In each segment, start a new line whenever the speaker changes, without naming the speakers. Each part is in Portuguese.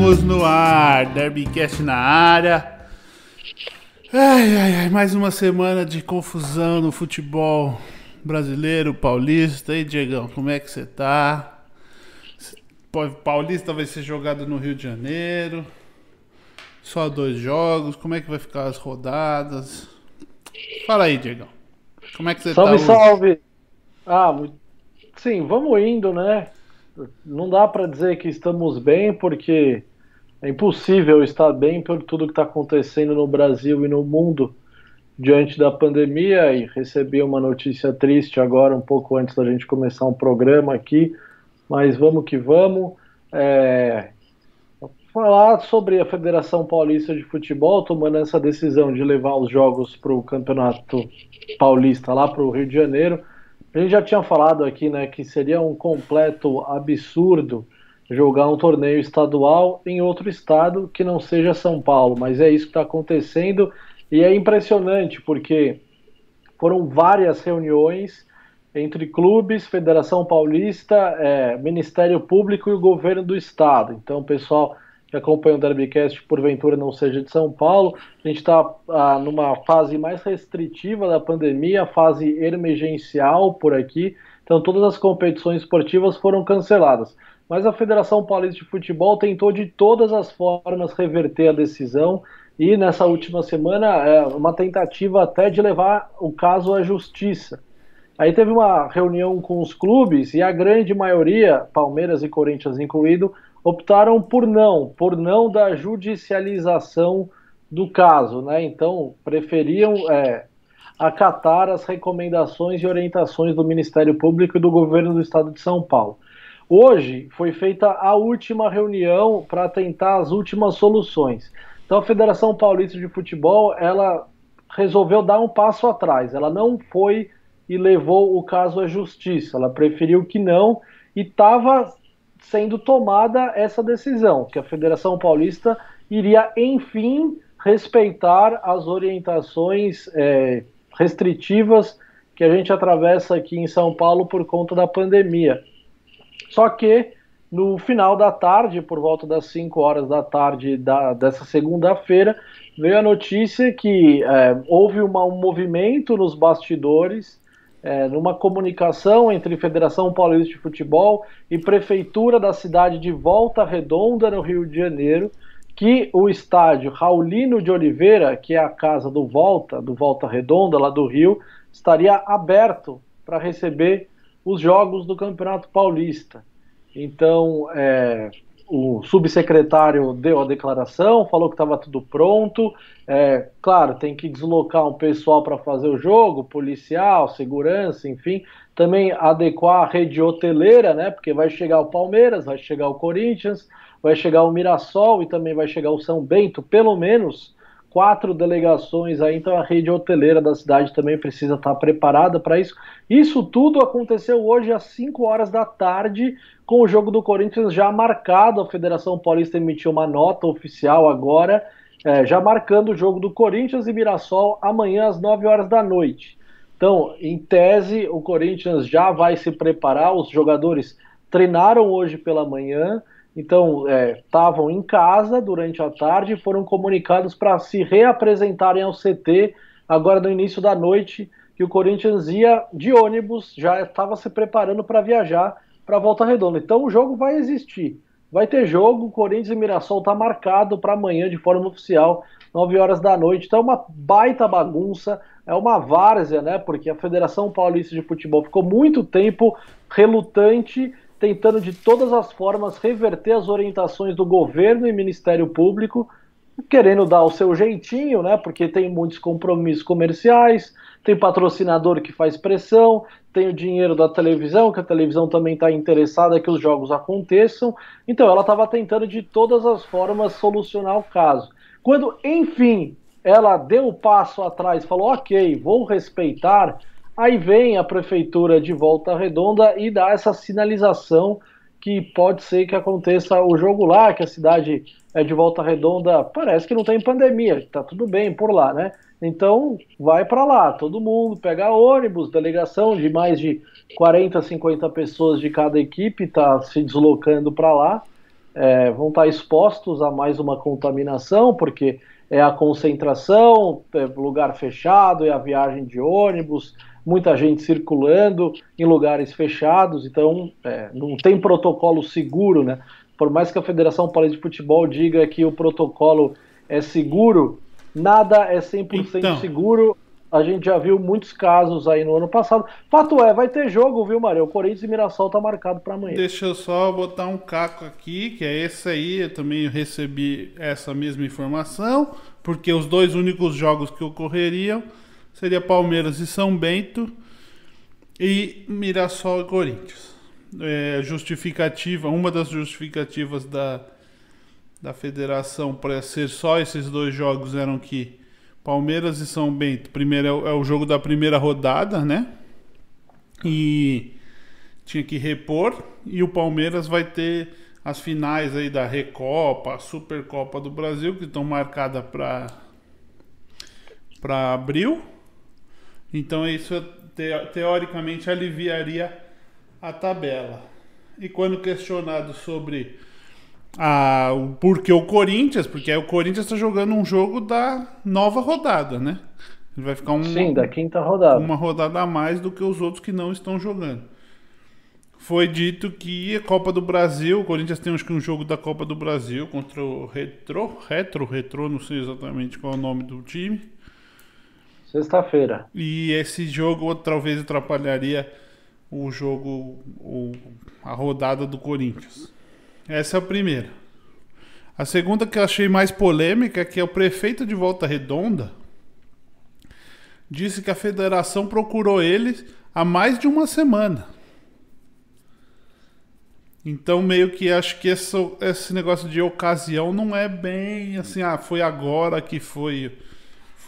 Estamos no ar, Derbycast na área. Ai, ai, ai, mais uma semana de confusão no futebol brasileiro, paulista. E Diegão, como é que você tá? Paulista vai ser jogado no Rio de Janeiro. Só dois jogos. Como é que vai ficar as rodadas? Fala aí, Diegão. Como é que você
salve,
tá?
Salve, salve. Ah, sim, vamos indo, né? Não dá para dizer que estamos bem, porque é impossível estar bem por tudo que está acontecendo no Brasil e no mundo diante da pandemia. E recebi uma notícia triste agora, um pouco antes da gente começar um programa aqui, mas vamos que vamos. É, falar sobre a Federação Paulista de Futebol tomando essa decisão de levar os jogos para o Campeonato Paulista lá para o Rio de Janeiro. A gente já tinha falado aqui, né, que seria um completo absurdo jogar um torneio estadual em outro estado que não seja São Paulo, mas é isso que está acontecendo e é impressionante porque foram várias reuniões entre clubes, Federação Paulista, é, Ministério Público e o governo do estado. Então, pessoal que acompanha o Derbycast, porventura não seja de São Paulo, a gente está ah, numa fase mais restritiva da pandemia, fase emergencial por aqui, então todas as competições esportivas foram canceladas. Mas a Federação Paulista de Futebol tentou de todas as formas reverter a decisão e nessa última semana é uma tentativa até de levar o caso à justiça. Aí teve uma reunião com os clubes e a grande maioria, Palmeiras e Corinthians incluído, optaram por não, por não da judicialização do caso, né? Então preferiam é, acatar as recomendações e orientações do Ministério Público e do Governo do Estado de São Paulo. Hoje foi feita a última reunião para tentar as últimas soluções. Então a Federação Paulista de Futebol ela resolveu dar um passo atrás. Ela não foi e levou o caso à justiça. Ela preferiu que não e estava sendo tomada essa decisão, que a Federação Paulista iria, enfim, respeitar as orientações é, restritivas que a gente atravessa aqui em São Paulo por conta da pandemia. Só que no final da tarde, por volta das 5 horas da tarde da, dessa segunda-feira, veio a notícia que é, houve uma, um movimento nos bastidores é, numa comunicação entre Federação Paulista de Futebol e Prefeitura da cidade de Volta Redonda, no Rio de Janeiro, que o estádio Raulino de Oliveira, que é a casa do Volta, do Volta Redonda, lá do Rio, estaria aberto para receber os jogos do Campeonato Paulista. Então, é, o subsecretário deu a declaração, falou que estava tudo pronto. É, claro, tem que deslocar um pessoal para fazer o jogo, policial, segurança, enfim. Também adequar a rede hoteleira, né? Porque vai chegar o Palmeiras, vai chegar o Corinthians, vai chegar o Mirassol e também vai chegar o São Bento, pelo menos quatro delegações aí, então a rede hoteleira da cidade também precisa estar preparada para isso. Isso tudo aconteceu hoje às 5 horas da tarde, com o jogo do Corinthians já marcado. A Federação Paulista emitiu uma nota oficial agora, é, já marcando o jogo do Corinthians e Mirassol amanhã às 9 horas da noite. Então, em tese, o Corinthians já vai se preparar, os jogadores treinaram hoje pela manhã, então estavam é, em casa durante a tarde e foram comunicados para se reapresentarem ao CT agora no início da noite, que o Corinthians ia de ônibus, já estava se preparando para viajar para a Volta Redonda. Então o jogo vai existir. Vai ter jogo, Corinthians e Mirassol está marcado para amanhã de forma oficial, 9 horas da noite. Então é uma baita bagunça, é uma várzea, né? Porque a Federação Paulista de Futebol ficou muito tempo relutante, tentando de todas as formas reverter as orientações do governo e Ministério Público querendo dar o seu jeitinho, né? Porque tem muitos compromissos comerciais, tem patrocinador que faz pressão, tem o dinheiro da televisão, que a televisão também está interessada que os jogos aconteçam. Então ela estava tentando de todas as formas solucionar o caso. Quando, enfim, ela deu o passo atrás, falou: ok, vou respeitar. Aí vem a prefeitura de volta redonda e dá essa sinalização que pode ser que aconteça o jogo lá, que a cidade é de volta redonda, parece que não tem pandemia, está tudo bem por lá, né? Então, vai para lá, todo mundo pega ônibus, delegação de mais de 40, 50 pessoas de cada equipe está se deslocando para lá. É, vão estar tá expostos a mais uma contaminação, porque é a concentração, é lugar fechado, é a viagem de ônibus, muita gente circulando em lugares fechados, então é, não tem protocolo seguro, né? Por mais que a Federação Paulista de Futebol diga que o protocolo é seguro, nada é 100% então, seguro. A gente já viu muitos casos aí no ano passado. Fato é, vai ter jogo, viu, Maria? O Corinthians e Mirassol tá marcado para amanhã.
Deixa eu só botar um caco aqui, que é esse aí. Eu também recebi essa mesma informação, porque os dois únicos jogos que ocorreriam seria Palmeiras e São Bento e Mirassol e Corinthians. É, justificativa, uma das justificativas da, da federação para ser só esses dois jogos eram que Palmeiras e São Bento, primeiro é o, é o jogo da primeira rodada, né? E tinha que repor e o Palmeiras vai ter as finais aí da Recopa, Supercopa do Brasil que estão marcadas para para abril então isso teoricamente aliviaria a tabela. E quando questionado sobre a, o porquê o Corinthians, porque o Corinthians está jogando um jogo da nova rodada, né?
Ele vai ficar um, Sim, da quinta rodada.
Uma rodada a mais do que os outros que não estão jogando. Foi dito que a Copa do Brasil, o Corinthians tem acho que um jogo da Copa do Brasil contra o Retro, Retro, Retro, não sei exatamente qual é o nome do time.
Sexta-feira.
E esse jogo talvez atrapalharia o jogo, o, a rodada do Corinthians. Essa é a primeira. A segunda que eu achei mais polêmica é que o prefeito de Volta Redonda disse que a federação procurou eles há mais de uma semana. Então, meio que acho que esse, esse negócio de ocasião não é bem assim, ah, foi agora que foi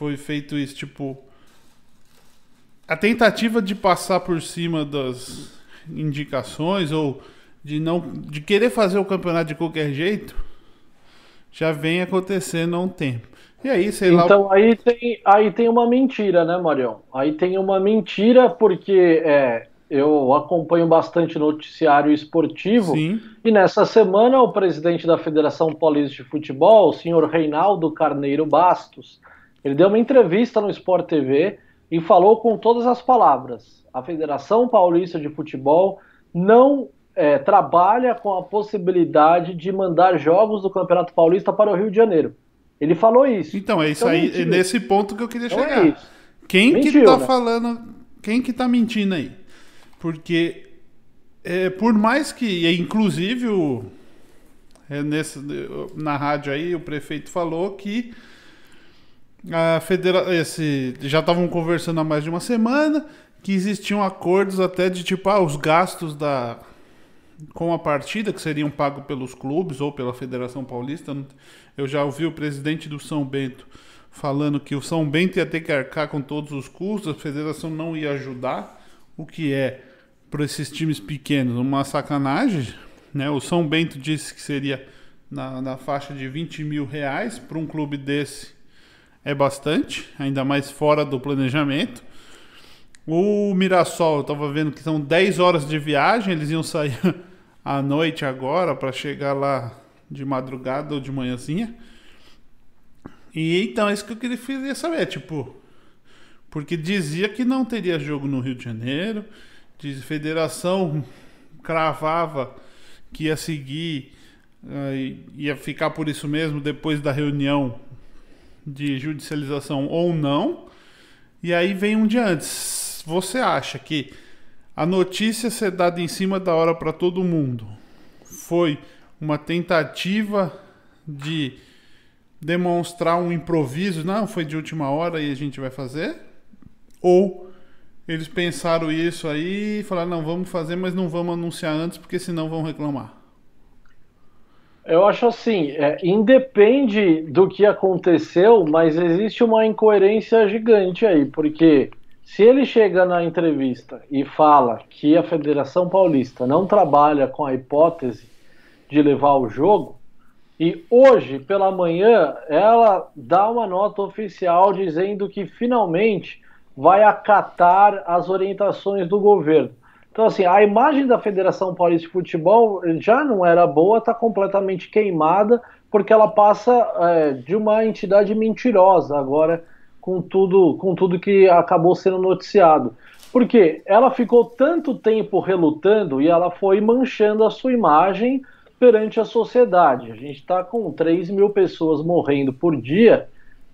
foi feito isso, tipo a tentativa de passar por cima das indicações ou de não de querer fazer o campeonato de qualquer jeito já vem acontecendo há um tempo. E aí, sei
lá. Então aí tem, aí tem uma mentira, né, Marião? Aí tem uma mentira porque é, eu acompanho bastante noticiário esportivo Sim. e nessa semana o presidente da Federação Paulista de Futebol, o senhor Reinaldo Carneiro Bastos, ele deu uma entrevista no Sport TV e falou com todas as palavras: a Federação Paulista de Futebol não é, trabalha com a possibilidade de mandar jogos do Campeonato Paulista para o Rio de Janeiro. Ele falou isso.
Então, é isso então, aí, mentiu. é nesse ponto que eu queria então chegar. É quem mentiu, que tá né? falando, quem que tá mentindo aí? Porque é, por mais que, inclusive, o, é nesse, na rádio aí, o prefeito falou que a federa esse, já estavam conversando há mais de uma semana que existiam acordos até de tipo ah, os gastos da com a partida que seriam pagos pelos clubes ou pela Federação Paulista. Eu já ouvi o presidente do São Bento falando que o São Bento ia ter que arcar com todos os custos, a federação não ia ajudar, o que é para esses times pequenos uma sacanagem. Né? O São Bento disse que seria na, na faixa de 20 mil reais para um clube desse é bastante, ainda mais fora do planejamento. O Mirassol, eu tava vendo que são 10 horas de viagem, eles iam sair à noite agora para chegar lá de madrugada ou de manhãzinha. E então, é isso que eu queria saber, tipo, porque dizia que não teria jogo no Rio de Janeiro, diz federação cravava que ia seguir, uh, ia ficar por isso mesmo depois da reunião de judicialização ou não. E aí vem um dia antes. Você acha que a notícia ser dada em cima da hora para todo mundo foi uma tentativa de demonstrar um improviso? Não, foi de última hora e a gente vai fazer? Ou eles pensaram isso aí e falaram: não, vamos fazer, mas não vamos anunciar antes porque senão vão reclamar?
Eu acho assim, é, independe do que aconteceu, mas existe uma incoerência gigante aí, porque se ele chega na entrevista e fala que a Federação Paulista não trabalha com a hipótese de levar o jogo, E hoje, pela manhã, ela dá uma nota oficial dizendo que finalmente vai acatar as orientações do governo. Então, assim, a imagem da Federação Paulista de Futebol já não era boa, está completamente queimada, porque ela passa é, de uma entidade mentirosa agora com tudo, com tudo que acabou sendo noticiado. Porque ela ficou tanto tempo relutando e ela foi manchando a sua imagem perante a sociedade. A gente está com 3 mil pessoas morrendo por dia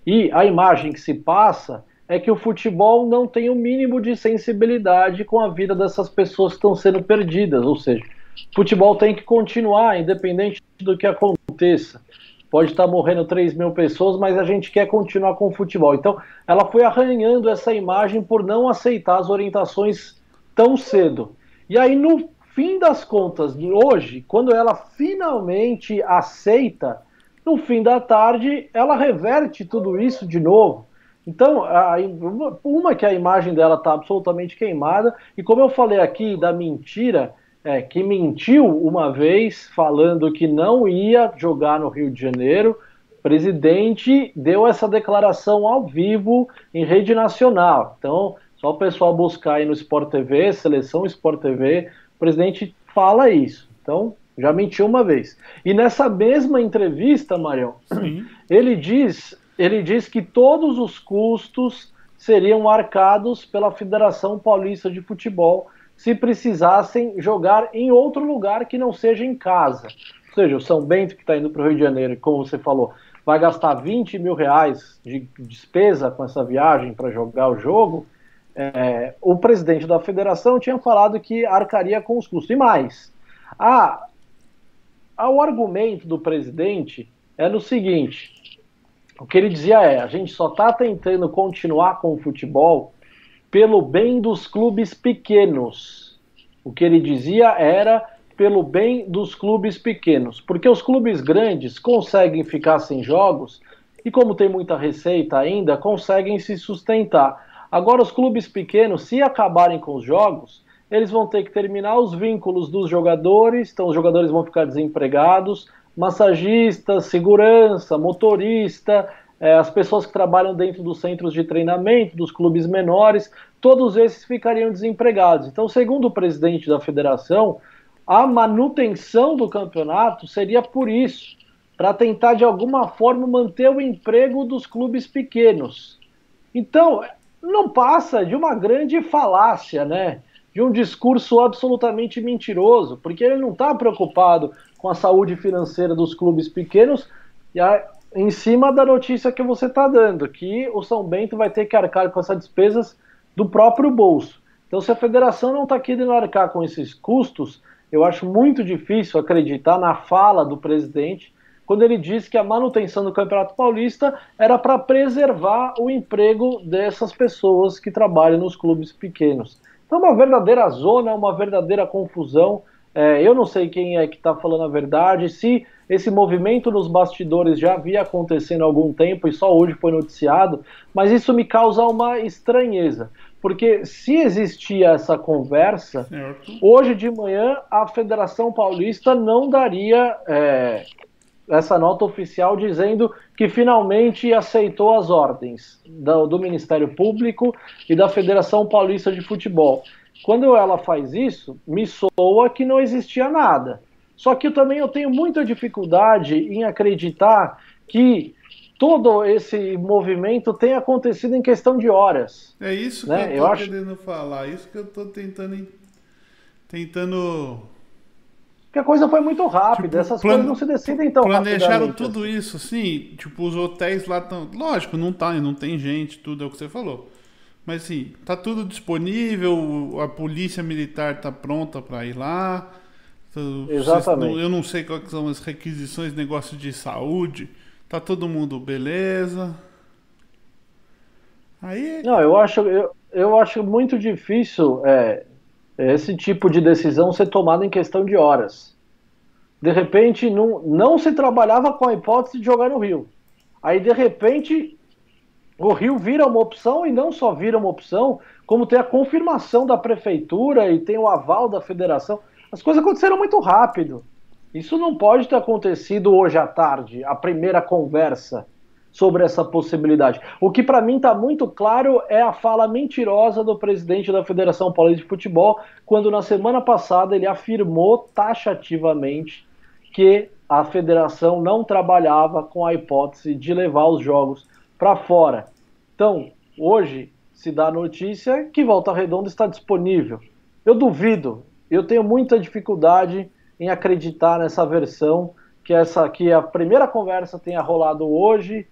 e a imagem que se passa é que o futebol não tem o mínimo de sensibilidade com a vida dessas pessoas que estão sendo perdidas. Ou seja, o futebol tem que continuar, independente do que aconteça. Pode estar morrendo 3 mil pessoas, mas a gente quer continuar com o futebol. Então, ela foi arranhando essa imagem por não aceitar as orientações tão cedo. E aí, no fim das contas, hoje, quando ela finalmente aceita, no fim da tarde, ela reverte tudo isso de novo então, a, uma que a imagem dela está absolutamente queimada, e como eu falei aqui da mentira, é, que mentiu uma vez falando que não ia jogar no Rio de Janeiro, o presidente deu essa declaração ao vivo em rede nacional. Então, só o pessoal buscar aí no Sport TV, Seleção Sport TV, o presidente fala isso. Então, já mentiu uma vez. E nessa mesma entrevista, Marião, ele diz ele diz que todos os custos seriam arcados pela Federação Paulista de Futebol se precisassem jogar em outro lugar que não seja em casa. Ou seja, o São Bento, que está indo para o Rio de Janeiro, como você falou, vai gastar 20 mil reais de despesa com essa viagem para jogar o jogo. É, o presidente da federação tinha falado que arcaria com os custos. E mais, a, a, o argumento do presidente é no seguinte: o que ele dizia é: a gente só está tentando continuar com o futebol pelo bem dos clubes pequenos. O que ele dizia era pelo bem dos clubes pequenos, porque os clubes grandes conseguem ficar sem jogos e, como tem muita receita ainda, conseguem se sustentar. Agora, os clubes pequenos, se acabarem com os jogos, eles vão ter que terminar os vínculos dos jogadores, então os jogadores vão ficar desempregados, massagista, segurança, motorista, é, as pessoas que trabalham dentro dos centros de treinamento, dos clubes menores, todos esses ficariam desempregados. Então, segundo o presidente da federação, a manutenção do campeonato seria por isso, para tentar de alguma forma manter o emprego dos clubes pequenos. Então, não passa de uma grande falácia, né? De um discurso absolutamente mentiroso, porque ele não está preocupado com a saúde financeira dos clubes pequenos, e a, em cima da notícia que você está dando, que o São Bento vai ter que arcar com essas despesas do próprio bolso. Então, se a federação não está querendo arcar com esses custos, eu acho muito difícil acreditar na fala do presidente quando ele diz que a manutenção do Campeonato Paulista era para preservar o emprego dessas pessoas que trabalham nos clubes pequenos. Então, uma verdadeira zona, uma verdadeira confusão. É, eu não sei quem é que está falando a verdade, se esse movimento nos bastidores já havia acontecendo há algum tempo e só hoje foi noticiado, mas isso me causa uma estranheza. Porque se existia essa conversa, certo. hoje de manhã a Federação Paulista não daria é, essa nota oficial dizendo que finalmente aceitou as ordens do, do Ministério Público e da Federação Paulista de Futebol. Quando ela faz isso, me soa que não existia nada. Só que eu também eu tenho muita dificuldade em acreditar que todo esse movimento tem acontecido em questão de horas.
É isso né? que eu, estou querendo falar, isso que eu estou tentando tentando
porque a coisa foi muito rápida, tipo, essas plan... coisas não se decidem tão
Planejaram tudo isso, assim, tipo, os hotéis lá estão. Lógico, não tá, não tem gente, tudo é o que você falou. Mas assim, tá tudo disponível, a polícia militar tá pronta para ir lá.
Exatamente.
Eu não sei quais são as requisições, negócio de saúde. Tá todo mundo beleza.
Aí. Não, eu acho, eu, eu acho muito difícil é, esse tipo de decisão ser tomada em questão de horas. De repente, não, não se trabalhava com a hipótese de jogar no Rio. Aí, de repente, o Rio vira uma opção e não só vira uma opção, como tem a confirmação da prefeitura e tem o aval da federação. As coisas aconteceram muito rápido. Isso não pode ter acontecido hoje à tarde, a primeira conversa sobre essa possibilidade. O que para mim está muito claro é a fala mentirosa do presidente da Federação Paulista de Futebol, quando na semana passada ele afirmou taxativamente que a federação não trabalhava com a hipótese de levar os jogos para fora. Então, hoje se dá a notícia que Volta Redonda está disponível. Eu duvido, eu tenho muita dificuldade em acreditar nessa versão que essa que a primeira conversa tenha rolado hoje.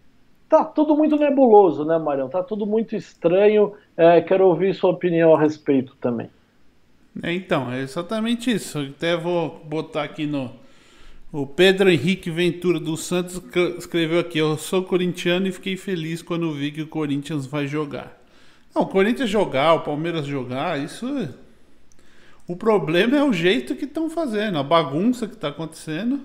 Tá tudo muito nebuloso, né, Marião? Tá tudo muito estranho. É, quero ouvir sua opinião a respeito também.
É, então, é exatamente isso. até vou botar aqui no. O Pedro Henrique Ventura dos Santos escreveu aqui: Eu sou corintiano e fiquei feliz quando vi que o Corinthians vai jogar. Não, o Corinthians jogar, o Palmeiras jogar, isso é o problema é o jeito que estão fazendo, a bagunça que está acontecendo.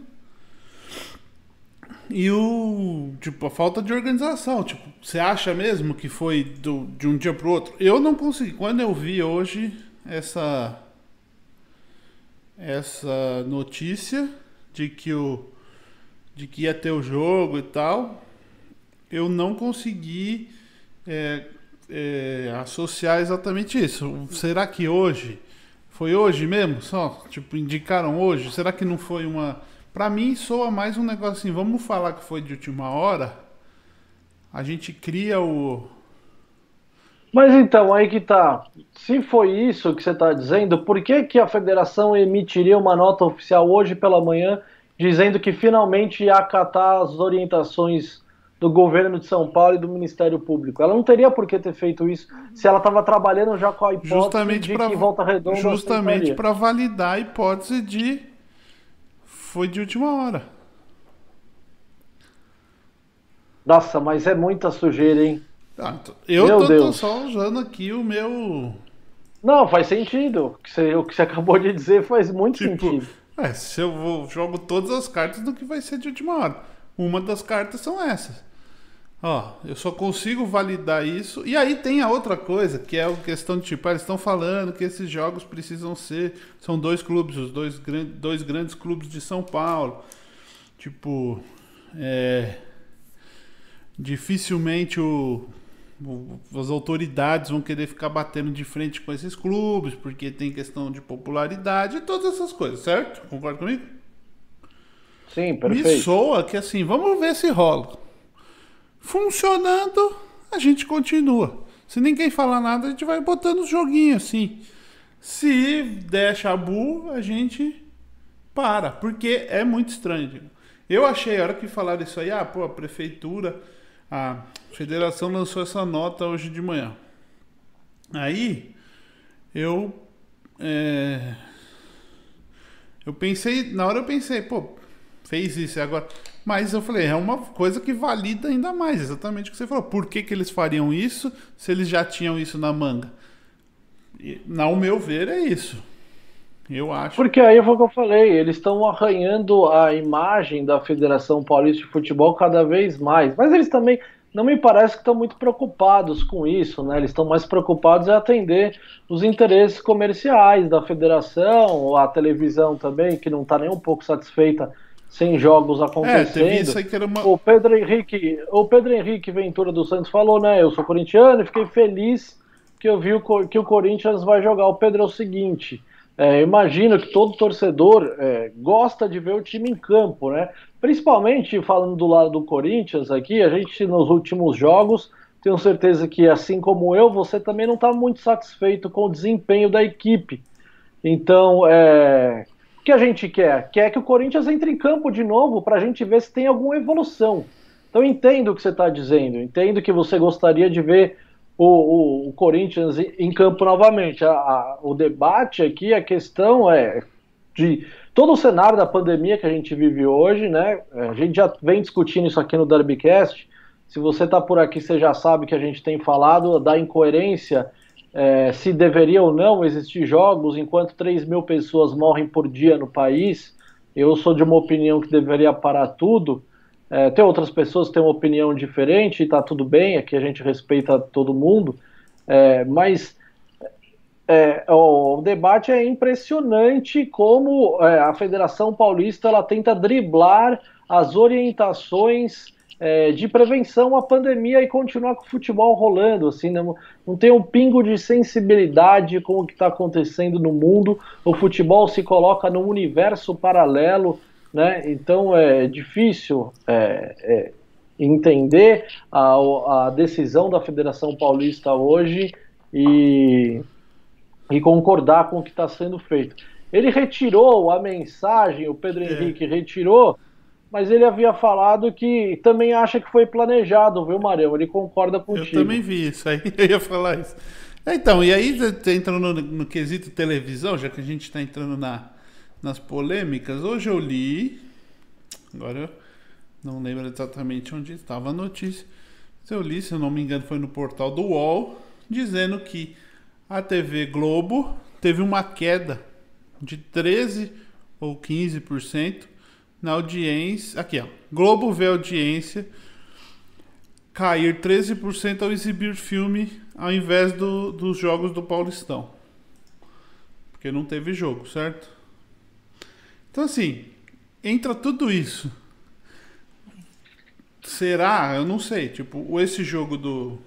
E o. Tipo, a falta de organização. Tipo, você acha mesmo que foi do, de um dia pro outro? Eu não consegui. Quando eu vi hoje essa. Essa notícia de que o. De que ia ter o jogo e tal. Eu não consegui é, é, associar exatamente isso. Será que hoje foi hoje mesmo? Só, tipo, indicaram hoje? Será que não foi uma. Pra mim, soa mais um negócio assim. Vamos falar que foi de última hora. A gente cria o.
Mas então, aí que tá. Se foi isso que você está dizendo, por que, que a federação emitiria uma nota oficial hoje pela manhã dizendo que finalmente ia acatar as orientações do governo de São Paulo e do Ministério Público. Ela não teria por que ter feito isso se ela estava trabalhando já com a hipótese justamente de pra, que Volta Redonda
Justamente para validar a hipótese de foi de última hora.
Nossa, mas é muita sujeira, hein?
Ah, então, eu tô, tô, só usando aqui o meu.
Não, faz sentido. O que você, o que você acabou de dizer faz muito tipo, sentido.
É, se eu vou, jogo todas as cartas do que vai ser de última hora. Uma das cartas são essas. Ó, eu só consigo validar isso. E aí tem a outra coisa, que é a questão de tipo, ah, eles estão falando que esses jogos precisam ser. São dois clubes, os dois, dois grandes clubes de São Paulo. Tipo, é, dificilmente o, o, as autoridades vão querer ficar batendo de frente com esses clubes, porque tem questão de popularidade e todas essas coisas, certo? Concorda comigo?
Sim, perfeito.
Me soa que assim, vamos ver se rola. Funcionando, a gente continua. Se ninguém falar nada, a gente vai botando os joguinhos assim. Se der chabu, a gente para, porque é muito estranho. Eu achei, a hora que falaram isso aí, ah, pô, a prefeitura, a federação lançou essa nota hoje de manhã. Aí, eu. É, eu pensei, na hora eu pensei, pô, fez isso agora. Mas eu falei, é uma coisa que valida ainda mais, exatamente o que você falou. Por que, que eles fariam isso se eles já tinham isso na manga? E, ao meu ver, é isso. Eu acho.
Porque aí foi o que eu falei, eles estão arranhando a imagem da Federação Paulista de Futebol cada vez mais. Mas eles também não me parece que estão muito preocupados com isso, né? Eles estão mais preocupados em atender os interesses comerciais da federação, a televisão também, que não está nem um pouco satisfeita sem jogos acontecendo. É, isso aí que era uma... O Pedro Henrique, o Pedro Henrique Ventura dos Santos falou, né? Eu sou corintiano e fiquei feliz que eu vi o, que o Corinthians vai jogar. O Pedro é o seguinte. É, imagino que todo torcedor é, gosta de ver o time em campo, né? Principalmente falando do lado do Corinthians aqui, a gente nos últimos jogos tenho certeza que, assim como eu, você também não está muito satisfeito com o desempenho da equipe. Então, é, o que a gente quer? Quer que o Corinthians entre em campo de novo para a gente ver se tem alguma evolução. Então entendo o que você está dizendo, entendo que você gostaria de ver o, o, o Corinthians em campo novamente. A, a, o debate aqui, a questão é de todo o cenário da pandemia que a gente vive hoje, né? A gente já vem discutindo isso aqui no Derbycast. Se você está por aqui, você já sabe que a gente tem falado da incoerência é, se deveria ou não existir jogos enquanto 3 mil pessoas morrem por dia no país. Eu sou de uma opinião que deveria parar tudo. É, tem outras pessoas que têm uma opinião diferente e está tudo bem, aqui a gente respeita todo mundo. É, mas é, o, o, debate é impressionante como é, a Federação Paulista ela tenta driblar as orientações é, de prevenção à pandemia e continuar com o futebol rolando. Assim, não, não tem um pingo de sensibilidade com o que está acontecendo no mundo. O futebol se coloca num universo paralelo, né? Então é difícil é, é, entender a, a decisão da Federação Paulista hoje e, e concordar com o que está sendo feito. Ele retirou a mensagem, o Pedro é. Henrique retirou mas ele havia falado que também acha que foi planejado, viu, Marão? Ele concorda contigo.
Eu também vi isso, aí eu ia falar isso. Então, e aí entrando no, no quesito televisão, já que a gente está entrando na, nas polêmicas, hoje eu li, agora eu não lembro exatamente onde estava a notícia, mas eu li, se eu não me engano, foi no portal do UOL, dizendo que a TV Globo teve uma queda de 13 ou 15% na audiência. Aqui, ó. Globo vê audiência cair 13% ao exibir filme ao invés do, dos jogos do Paulistão. Porque não teve jogo, certo? Então, assim, entra tudo isso. Será? Eu não sei. Tipo, esse jogo do.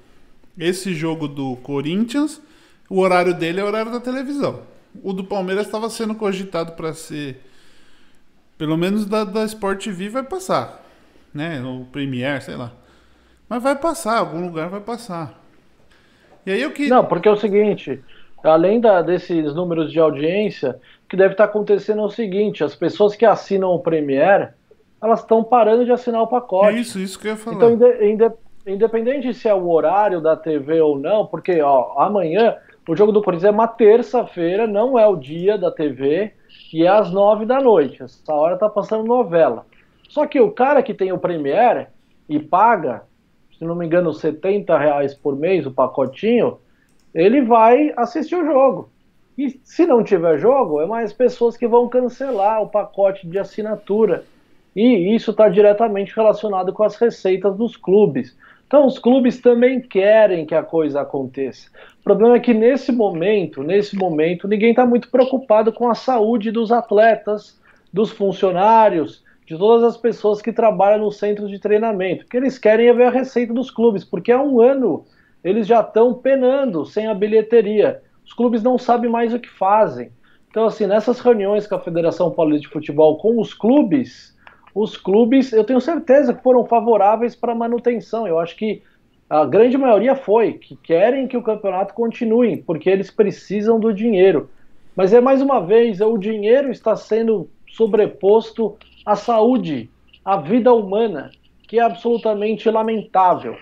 Esse jogo do Corinthians, o horário dele é o horário da televisão. O do Palmeiras estava sendo cogitado para ser pelo menos da, da Sport TV vai passar. Né? O Premiere, sei lá. Mas vai passar, algum lugar vai passar.
E aí o que. Não, porque é o seguinte, além da, desses números de audiência, o que deve estar acontecendo é o seguinte, as pessoas que assinam o Premiere, elas estão parando de assinar o pacote.
Isso, isso que eu ia falar.
Então, inde, independente se é o horário da TV ou não, porque ó, amanhã o jogo do Corinthians é uma terça-feira, não é o dia da TV e é às nove da noite. Essa hora tá passando novela. Só que o cara que tem o Premiere e paga, se não me engano, 70 reais por mês o pacotinho, ele vai assistir o jogo. E se não tiver jogo, é mais pessoas que vão cancelar o pacote de assinatura. E isso está diretamente relacionado com as receitas dos clubes. Então, os clubes também querem que a coisa aconteça. O problema é que nesse momento, nesse momento, ninguém está muito preocupado com a saúde dos atletas, dos funcionários, de todas as pessoas que trabalham nos centros de treinamento. O que eles querem é ver a receita dos clubes, porque há um ano eles já estão penando sem a bilheteria. Os clubes não sabem mais o que fazem. Então, assim, nessas reuniões com a Federação Paulista de Futebol com os clubes, os clubes, eu tenho certeza que foram favoráveis para manutenção. Eu acho que a grande maioria foi, que querem que o campeonato continue, porque eles precisam do dinheiro. Mas é mais uma vez, o dinheiro está sendo sobreposto à saúde, à vida humana, que é absolutamente lamentável.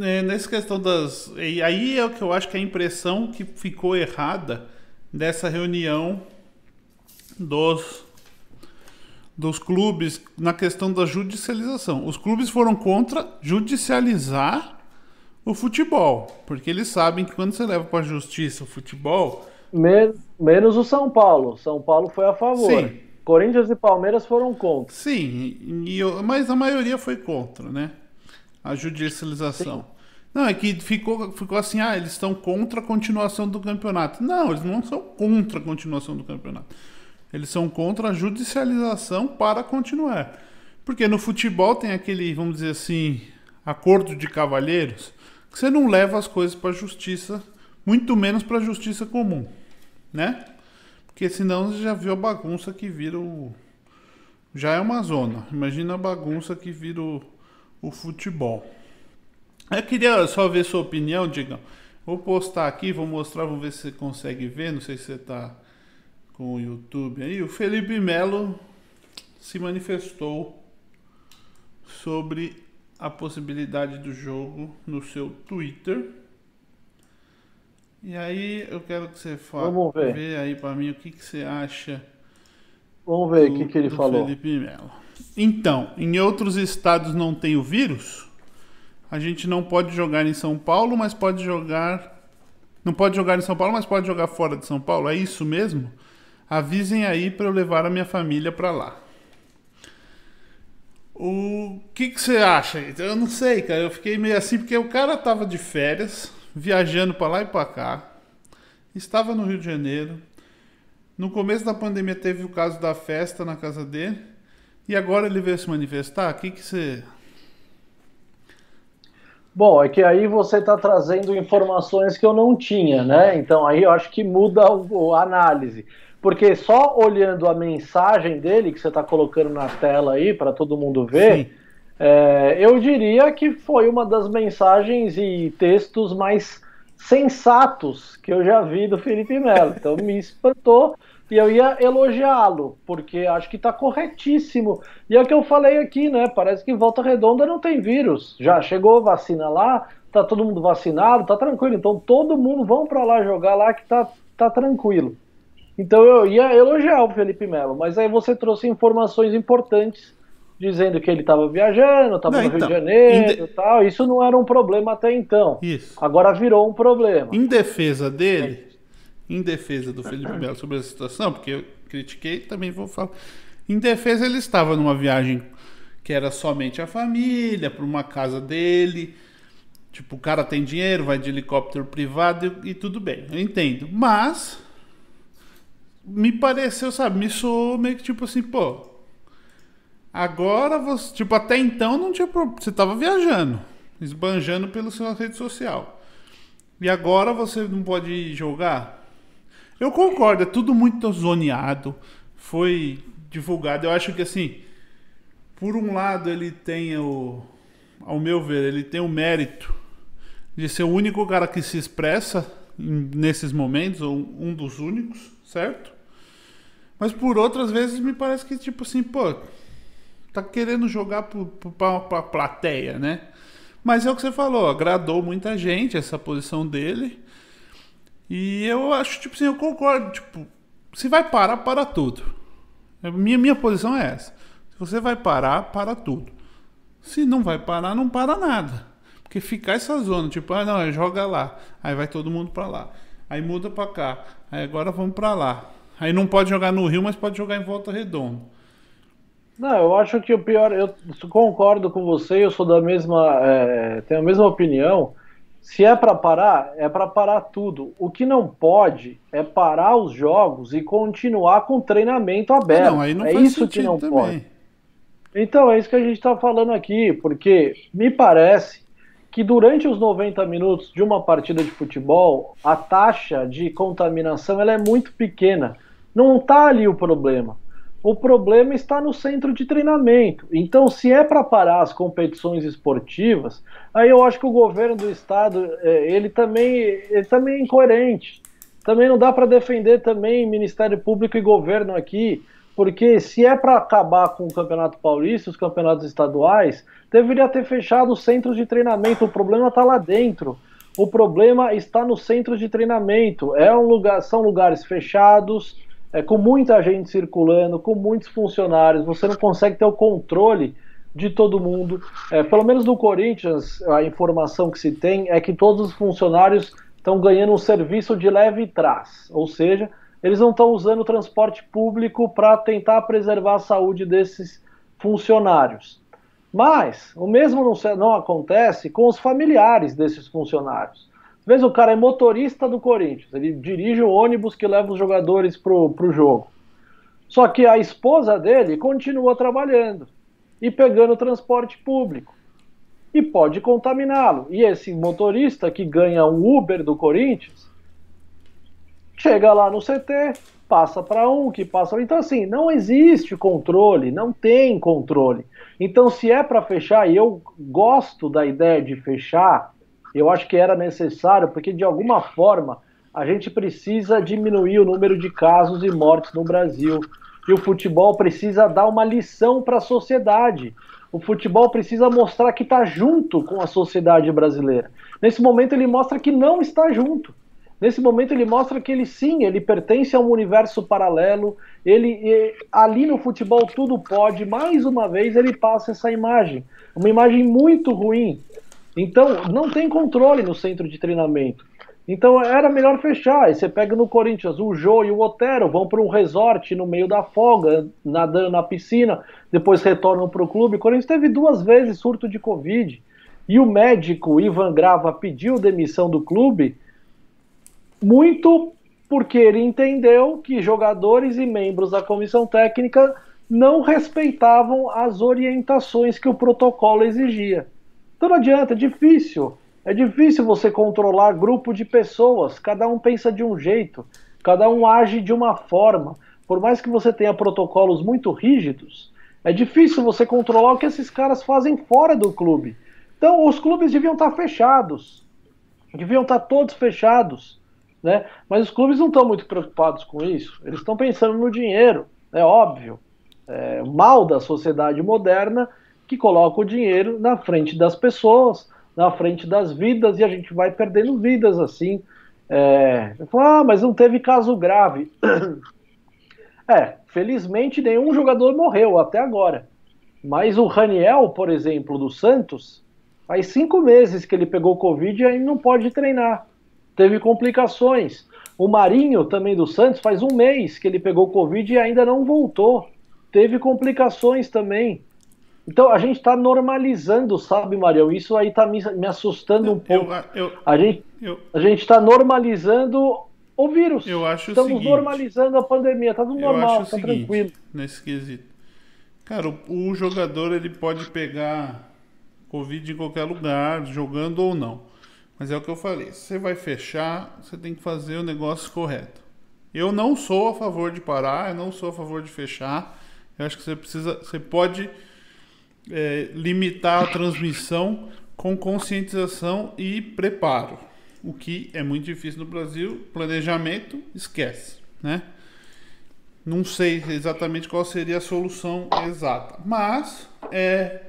É, nessa questão das. Aí é o que eu acho que a impressão que ficou errada dessa reunião dos dos clubes na questão da judicialização. Os clubes foram contra judicializar o futebol, porque eles sabem que quando você leva para a justiça o futebol.
Men menos o São Paulo. São Paulo foi a favor. Sim. Corinthians e Palmeiras foram contra.
Sim, e, mas a maioria foi contra, né? A judicialização. Sim. Não, é que ficou, ficou assim, ah, eles estão contra a continuação do campeonato. Não, eles não são contra a continuação do campeonato. Eles são contra a judicialização para continuar. Porque no futebol tem aquele, vamos dizer assim, acordo de cavalheiros, que você não leva as coisas para a justiça, muito menos para a justiça comum, né? Porque senão você já viu a bagunça que vira o. Já é uma zona. Imagina a bagunça que vira o, o futebol. Eu queria só ver sua opinião, Digão. Vou postar aqui, vou mostrar, vamos ver se você consegue ver. Não sei se você está com o YouTube aí, o Felipe Melo se manifestou sobre a possibilidade do jogo no seu Twitter. E aí eu quero que você fale, Vamos ver. aí para mim o que, que você acha.
Vamos ver o que, que ele falou.
Felipe Melo. Então, em outros estados não tem o vírus. A gente não pode jogar em São Paulo, mas pode jogar. Não pode jogar em São Paulo, mas pode jogar fora de São Paulo. É isso mesmo? Avisem aí para eu levar a minha família para lá. O que, que você acha? Eu não sei, cara. Eu fiquei meio assim porque o cara tava de férias, viajando para lá e para cá. Estava no Rio de Janeiro. No começo da pandemia teve o caso da festa na casa dele. E agora ele veio se manifestar? O que, que você.
Bom, é que aí você está trazendo informações que eu não tinha, né? Então aí eu acho que muda a análise. Porque só olhando a mensagem dele, que você está colocando na tela aí para todo mundo ver, é, eu diria que foi uma das mensagens e textos mais sensatos que eu já vi do Felipe Melo. Então me espantou e eu ia elogiá-lo, porque acho que está corretíssimo. E é o que eu falei aqui, né? Parece que Volta Redonda não tem vírus. Já chegou vacina lá, tá todo mundo vacinado, tá tranquilo. Então todo mundo vão para lá jogar lá que tá, tá tranquilo. Então eu ia elogiar o Felipe Melo, mas aí você trouxe informações importantes dizendo que ele estava viajando, estava no então, Rio de então, Janeiro e tal. Isso não era um problema até então. Isso. Agora virou um problema.
Em defesa dele, em defesa do Felipe Melo sobre essa situação, porque eu critiquei, também vou falar. Em defesa, ele estava numa viagem que era somente a família, para uma casa dele. Tipo, o cara tem dinheiro, vai de helicóptero privado e, e tudo bem. Eu entendo. Mas me pareceu, sabe, me soou meio que tipo assim, pô. Agora você, tipo, até então não tinha problema. Você tava viajando, esbanjando pela sua rede social. E agora você não pode jogar? Eu concordo, é tudo muito zoneado. Foi divulgado. Eu acho que assim, por um lado ele tem o. Ao meu ver, ele tem o mérito de ser o único cara que se expressa nesses momentos, ou um dos únicos, certo? Mas por outras vezes me parece que, tipo assim, pô, tá querendo jogar pro, pra, pra plateia, né? Mas é o que você falou, agradou muita gente essa posição dele. E eu acho, tipo assim, eu concordo, tipo, se vai parar, para tudo. Minha, minha posição é essa. Se você vai parar, para tudo. Se não vai parar, não para nada. Porque ficar essa zona, tipo, ah, não, joga lá. Aí vai todo mundo para lá. Aí muda para cá. Aí agora vamos para lá. Aí não pode jogar no Rio, mas pode jogar em Volta Redonda.
Não, eu acho que o pior, eu concordo com você, eu sou da mesma, é, tenho a mesma opinião. Se é para parar, é para parar tudo. O que não pode é parar os jogos e continuar com o treinamento aberto. Não, aí não é isso que não também. pode. Então, é isso que a gente está falando aqui, porque me parece que durante os 90 minutos de uma partida de futebol, a taxa de contaminação ela é muito pequena. Não está ali o problema. O problema está no centro de treinamento. Então, se é para parar as competições esportivas, aí eu acho que o governo do estado é, ele também, ele também é incoerente. Também não dá para defender também Ministério Público e governo aqui, porque se é para acabar com o Campeonato Paulista, os campeonatos estaduais, deveria ter fechado os centros de treinamento. O problema está lá dentro. O problema está no centro de treinamento. É um lugar, são lugares fechados é, com muita gente circulando, com muitos funcionários, você não consegue ter o controle de todo mundo. É, pelo menos no Corinthians, a informação que se tem é que todos os funcionários estão ganhando um serviço de leve trás, ou seja, eles não estão usando o transporte público para tentar preservar a saúde desses funcionários. Mas o mesmo não, não acontece com os familiares desses funcionários. Às o cara é motorista do Corinthians, ele dirige o ônibus que leva os jogadores pro, pro jogo. Só que a esposa dele continua trabalhando e pegando transporte público. E pode contaminá-lo. E esse motorista que ganha um Uber do Corinthians chega lá no CT, passa para um, que passa. Então, assim, não existe controle, não tem controle. Então, se é para fechar, e eu gosto da ideia de fechar eu acho que era necessário, porque de alguma forma a gente precisa diminuir o número de casos e mortes no Brasil. E o futebol precisa dar uma lição para a sociedade. O futebol precisa mostrar que está junto com a sociedade brasileira. Nesse momento ele mostra que não está junto. Nesse momento ele mostra que ele sim, ele pertence a um universo paralelo. Ele ali no futebol tudo pode. Mais uma vez ele passa essa imagem, uma imagem muito ruim então, não tem controle no centro de treinamento. Então, era melhor fechar. Aí você pega no Corinthians, o Jô e o Otero vão para um resort no meio da folga, nadando na piscina, depois retornam para o clube. O Corinthians teve duas vezes surto de Covid. E o médico Ivan Grava pediu demissão do clube muito porque ele entendeu que jogadores e membros da comissão técnica não respeitavam as orientações que o protocolo exigia. Então não adianta, é difícil. É difícil você controlar grupo de pessoas, cada um pensa de um jeito, cada um age de uma forma. Por mais que você tenha protocolos muito rígidos, é difícil você controlar o que esses caras fazem fora do clube. Então, os clubes deviam estar fechados, deviam estar todos fechados, né? Mas os clubes não estão muito preocupados com isso. Eles estão pensando no dinheiro, é óbvio. É, mal da sociedade moderna que coloca o dinheiro na frente das pessoas, na frente das vidas, e a gente vai perdendo vidas assim. É, ah, mas não teve caso grave. é, felizmente nenhum jogador morreu até agora. Mas o Raniel, por exemplo, do Santos, faz cinco meses que ele pegou Covid e ainda não pode treinar. Teve complicações. O Marinho, também do Santos, faz um mês que ele pegou Covid e ainda não voltou. Teve complicações também. Então a gente está normalizando, sabe, Marião? Isso aí está me, me, assustando um pouco. Eu, eu, a gente eu, a gente está normalizando o vírus.
Eu acho
Estamos
seguinte,
normalizando a pandemia, está tudo normal, está tranquilo.
Nesse quesito. Cara, o, o, jogador ele pode pegar Covid em qualquer lugar, jogando ou não. Mas é o que eu falei. Se você vai fechar, você tem que fazer o negócio correto. Eu não sou a favor de parar, eu não sou a favor de fechar. Eu acho que você precisa. Você pode é, limitar a transmissão com conscientização e preparo. O que é muito difícil no Brasil. Planejamento, esquece, né? Não sei exatamente qual seria a solução exata, mas é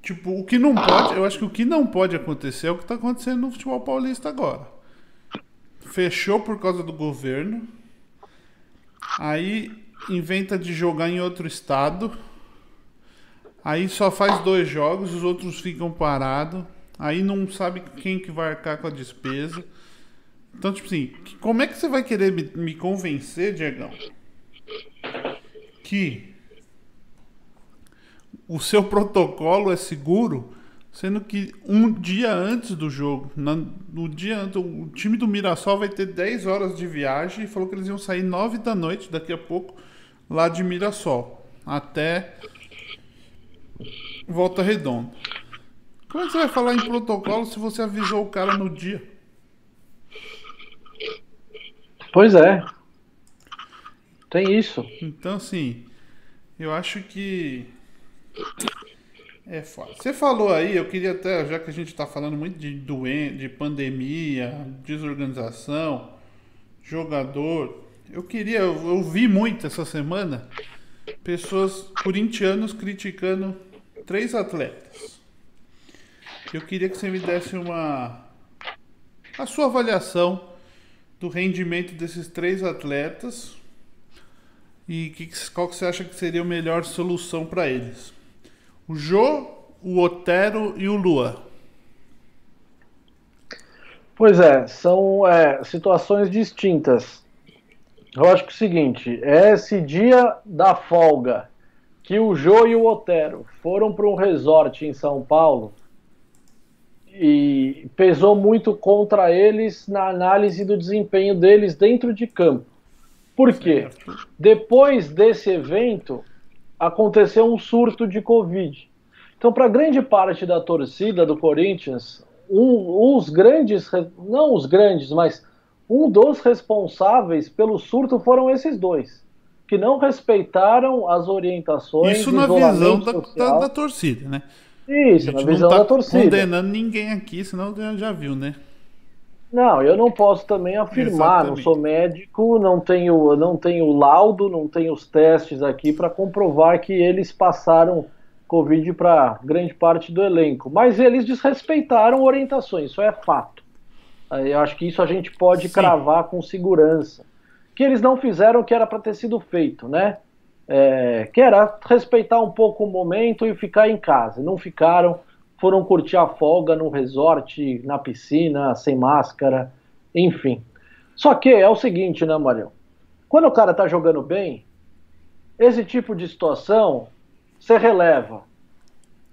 tipo o que não pode. Eu acho que o que não pode acontecer é o que está acontecendo no futebol paulista agora. Fechou por causa do governo, aí inventa de jogar em outro estado Aí só faz dois jogos, os outros ficam parados. Aí não sabe quem que vai arcar com a despesa. Então, tipo assim, como é que você vai querer me, me convencer, Diegão, que o seu protocolo é seguro, sendo que um dia antes do jogo, no dia antes, o time do Mirassol vai ter 10 horas de viagem e falou que eles iam sair 9 da noite daqui a pouco lá de Mirassol até Volta Redonda. Como é que você vai falar em protocolo se você avisou o cara no dia?
Pois é. Tem isso.
Então, assim, eu acho que. É foda. Você falou aí, eu queria até, já que a gente está falando muito de doença, de pandemia, desorganização, jogador, eu queria, eu vi muito essa semana pessoas corintianos criticando três atletas. Eu queria que você me desse uma a sua avaliação do rendimento desses três atletas e que, qual que você acha que seria a melhor solução para eles. O Jô, o Otero e o Lua.
Pois é, são é, situações distintas. Eu acho que é o seguinte, é esse dia da folga que o Jô e o Otero foram para um resort em São Paulo e pesou muito contra eles na análise do desempenho deles dentro de campo. Por quê? Depois desse evento, aconteceu um surto de Covid. Então, para grande parte da torcida do Corinthians, um, os grandes, não os grandes, mas um dos responsáveis pelo surto foram esses dois que não respeitaram as orientações.
Isso na visão da, da, da, torcida, né?
Isso, na visão tá da torcida.
condenando ninguém aqui, senão já viu, né?
Não, eu não posso também afirmar, Exatamente. não sou médico, não tenho, não tenho laudo, não tenho os testes aqui para comprovar que eles passaram Covid para grande parte do elenco. Mas eles desrespeitaram orientações, isso é fato. Eu acho que isso a gente pode Sim. cravar com segurança que eles não fizeram o que era para ter sido feito, né? É, que era respeitar um pouco o momento e ficar em casa. Não ficaram, foram curtir a folga no resort, na piscina, sem máscara, enfim. Só que é o seguinte, né, Marião? Quando o cara tá jogando bem, esse tipo de situação você releva.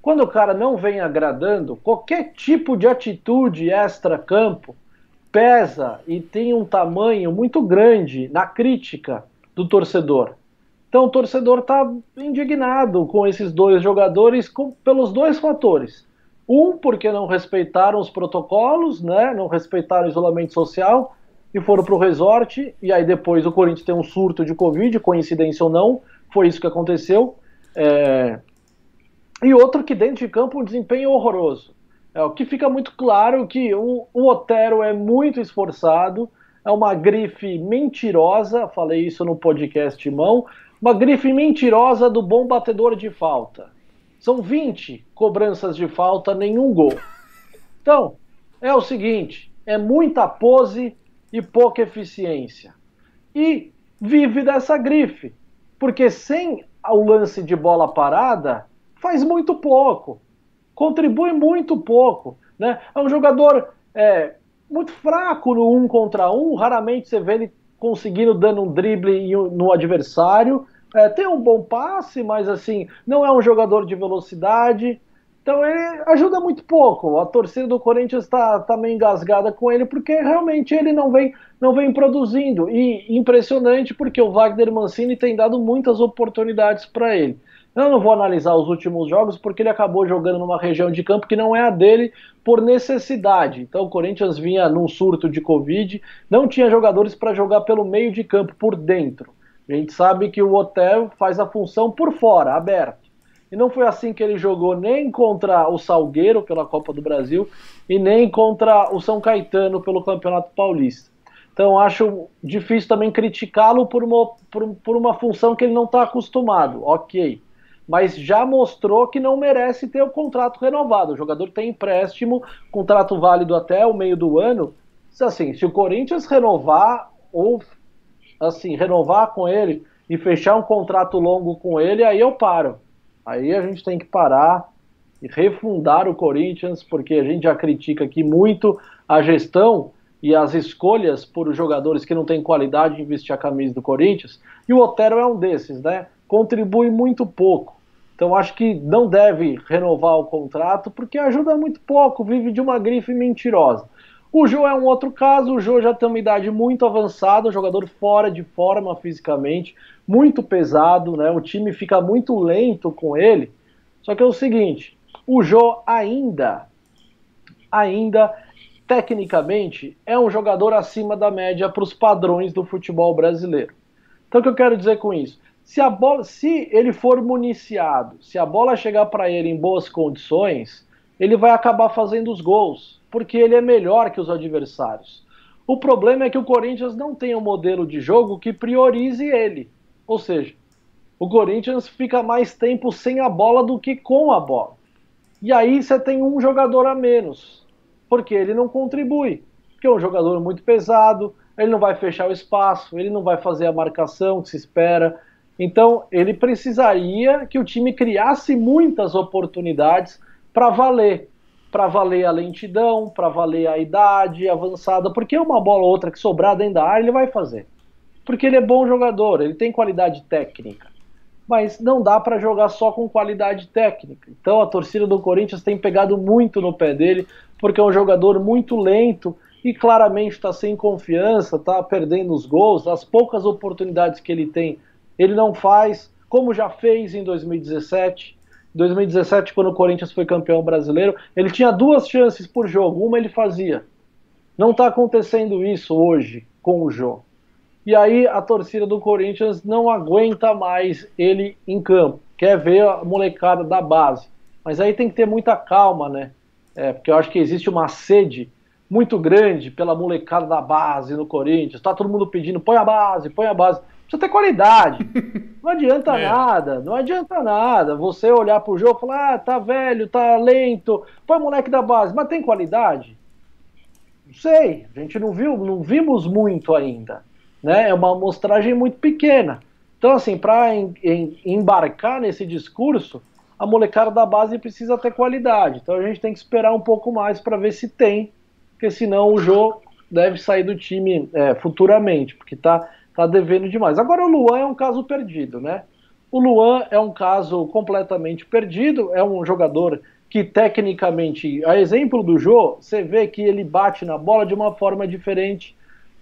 quando o cara não vem agradando, qualquer tipo de atitude extra-campo pesa e tem um tamanho muito grande na crítica do torcedor. Então o torcedor está indignado com esses dois jogadores com, pelos dois fatores. Um, porque não respeitaram os protocolos, né, não respeitaram o isolamento social e foram para o resort. E aí depois o Corinthians tem um surto de Covid, coincidência ou não, foi isso que aconteceu. É... E outro que dentro de campo um desempenho horroroso. É, o que fica muito claro que o, o Otero é muito esforçado, é uma grife mentirosa, falei isso no podcast mão, uma grife mentirosa do bom batedor de falta. São 20 cobranças de falta, nenhum gol. Então, é o seguinte: é muita pose e pouca eficiência. E vive dessa grife, porque sem o lance de bola parada, faz muito pouco, contribui muito pouco. Né? É um jogador é, muito fraco no um contra um, raramente você vê ele conseguindo dando um drible no adversário. É, tem um bom passe, mas assim, não é um jogador de velocidade. Então ele ajuda muito pouco. A torcida do Corinthians está tá meio engasgada com ele porque realmente ele não vem, não vem produzindo. E impressionante porque o Wagner Mancini tem dado muitas oportunidades para ele. Eu não vou analisar os últimos jogos porque ele acabou jogando numa região de campo que não é a dele por necessidade. Então o Corinthians vinha num surto de Covid, não tinha jogadores para jogar pelo meio de campo, por dentro. A gente sabe que o Hotel faz a função por fora, aberto. E não foi assim que ele jogou nem contra o Salgueiro pela Copa do Brasil e nem contra o São Caetano pelo Campeonato Paulista. Então acho difícil também criticá-lo por uma, por, por uma função que ele não está acostumado. Ok. Mas já mostrou que não merece ter o contrato renovado. O jogador tem empréstimo, contrato válido até o meio do ano. Assim, se o Corinthians renovar ou assim, renovar com ele e fechar um contrato longo com ele, aí eu paro. Aí a gente tem que parar e refundar o Corinthians, porque a gente já critica aqui muito a gestão e as escolhas por jogadores que não têm qualidade de vestir a camisa do Corinthians. E o Otero é um desses, né? Contribui muito pouco. Então acho que não deve renovar o contrato porque ajuda muito pouco, vive de uma grife mentirosa. O Jô é um outro caso, o Jô já tem uma idade muito avançada, um jogador fora de forma fisicamente, muito pesado, né? O time fica muito lento com ele. Só que é o seguinte, o Jô ainda, ainda tecnicamente é um jogador acima da média para os padrões do futebol brasileiro. Então o que eu quero dizer com isso? Se a bola, se ele for municiado, se a bola chegar para ele em boas condições, ele vai acabar fazendo os gols porque ele é melhor que os adversários. O problema é que o Corinthians não tem um modelo de jogo que priorize ele. Ou seja, o Corinthians fica mais tempo sem a bola do que com a bola. E aí você tem um jogador a menos, porque ele não contribui. Porque é um jogador muito pesado, ele não vai fechar o espaço, ele não vai fazer a marcação que se espera. Então, ele precisaria que o time criasse muitas oportunidades para valer para valer a lentidão, para valer a idade avançada, porque uma bola ou outra que sobrar dentro da área ele vai fazer. Porque ele é bom jogador, ele tem qualidade técnica. Mas não dá para jogar só com qualidade técnica. Então a torcida do Corinthians tem pegado muito no pé dele, porque é um jogador muito lento e claramente está sem confiança, está perdendo os gols, as poucas oportunidades que ele tem, ele não faz, como já fez em 2017. 2017, quando o Corinthians foi campeão brasileiro, ele tinha duas chances por jogo, uma ele fazia. Não está acontecendo isso hoje com o Jô. E aí a torcida do Corinthians não aguenta mais ele em campo, quer ver a molecada da base. Mas aí tem que ter muita calma, né? É, porque eu acho que existe uma sede muito grande pela molecada da base no Corinthians. Tá todo mundo pedindo, põe a base, põe a base. Precisa ter qualidade. Não adianta é. nada, não adianta nada. Você olhar pro jogo e falar, ah, tá velho, tá lento, põe moleque da base, mas tem qualidade? Não sei, a gente não viu, não vimos muito ainda. Né? É uma amostragem muito pequena. Então, assim, para em, em, embarcar nesse discurso, a molecada da base precisa ter qualidade. Então a gente tem que esperar um pouco mais para ver se tem, porque senão o jogo deve sair do time é, futuramente, porque tá tá devendo demais. Agora o Luan é um caso perdido, né? O Luan é um caso completamente perdido, é um jogador que tecnicamente, a exemplo do Jô, você vê que ele bate na bola de uma forma diferente,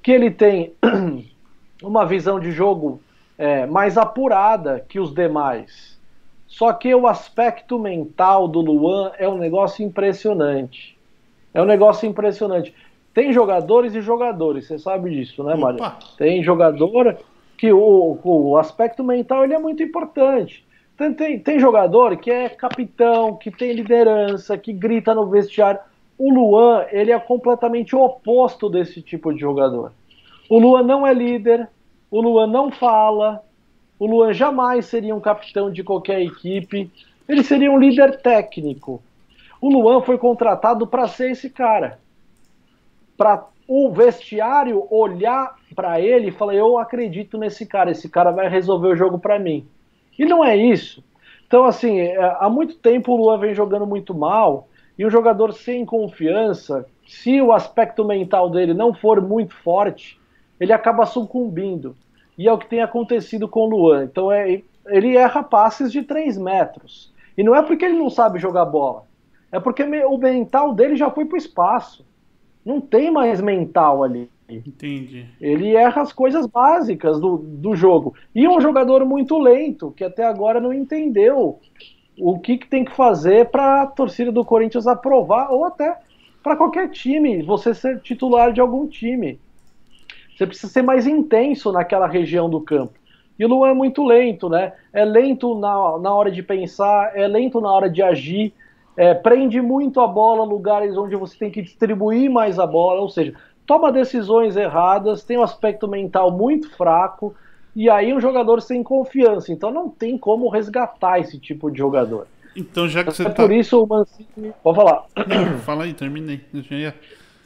que ele tem uma visão de jogo é, mais apurada que os demais. Só que o aspecto mental do Luan é um negócio impressionante. É um negócio impressionante. Tem jogadores e jogadores, você sabe disso, né, Mário? Tem jogador que o, o aspecto mental ele é muito importante. Tem, tem, tem jogador que é capitão, que tem liderança, que grita no vestiário. O Luan, ele é completamente o oposto desse tipo de jogador. O Luan não é líder, o Luan não fala, o Luan jamais seria um capitão de qualquer equipe, ele seria um líder técnico. O Luan foi contratado para ser esse cara para o vestiário olhar para ele e falar: Eu acredito nesse cara, esse cara vai resolver o jogo para mim. E não é isso. Então, assim, é, há muito tempo o Luan vem jogando muito mal e um jogador sem confiança, se o aspecto mental dele não for muito forte, ele acaba sucumbindo. E é o que tem acontecido com o Luan. Então, é, ele erra passes de 3 metros. E não é porque ele não sabe jogar bola, é porque o mental dele já foi para o espaço não tem mais mental ali.
Entendi.
Ele erra as coisas básicas do, do jogo. E é um jogador muito lento, que até agora não entendeu o que, que tem que fazer para a torcida do Corinthians aprovar, ou até para qualquer time, você ser titular de algum time. Você precisa ser mais intenso naquela região do campo. E o Luan é muito lento, né? É lento na, na hora de pensar, é lento na hora de agir é, prende muito a bola lugares onde você tem que distribuir mais a bola, ou seja, toma decisões erradas, tem um aspecto mental muito fraco, e aí um jogador sem confiança. Então não tem como resgatar esse tipo de jogador.
Então já que você
é tá... por isso o Mancini... Pode falar.
Não, fala aí, terminei.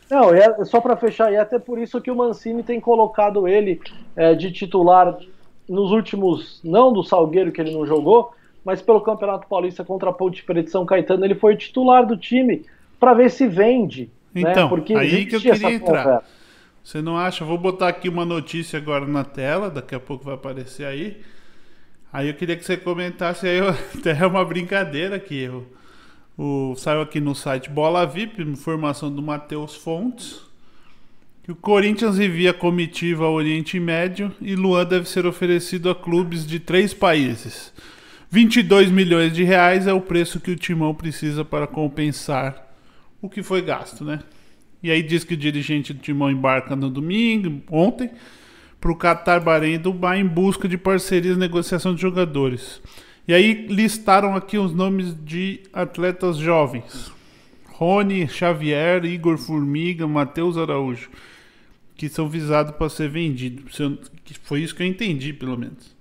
Não, é só para fechar, e é até por isso que o Mancini tem colocado ele é, de titular nos últimos, não do Salgueiro que ele não jogou, mas pelo Campeonato Paulista contra a Ponte Preta de São Caetano, ele foi titular do time para ver se vende.
Né? Então, né? Porque aí que eu queria entrar. Conversa. Você não acha? Vou botar aqui uma notícia agora na tela, daqui a pouco vai aparecer aí. Aí eu queria que você comentasse aí, até é uma brincadeira aqui. O, o, saiu aqui no site Bola VIP, informação do Matheus Fontes, que o Corinthians envia comitiva ao Oriente Médio e Luan deve ser oferecido a clubes de três países. 22 milhões de reais é o preço que o Timão precisa para compensar o que foi gasto, né? E aí diz que o dirigente do Timão embarca no domingo, ontem, para o Qatar Bahrein e Dubai em busca de parcerias e negociação de jogadores. E aí listaram aqui os nomes de atletas jovens. Rony Xavier, Igor Formiga, Matheus Araújo, que são visados para ser vendidos. Foi isso que eu entendi, pelo menos.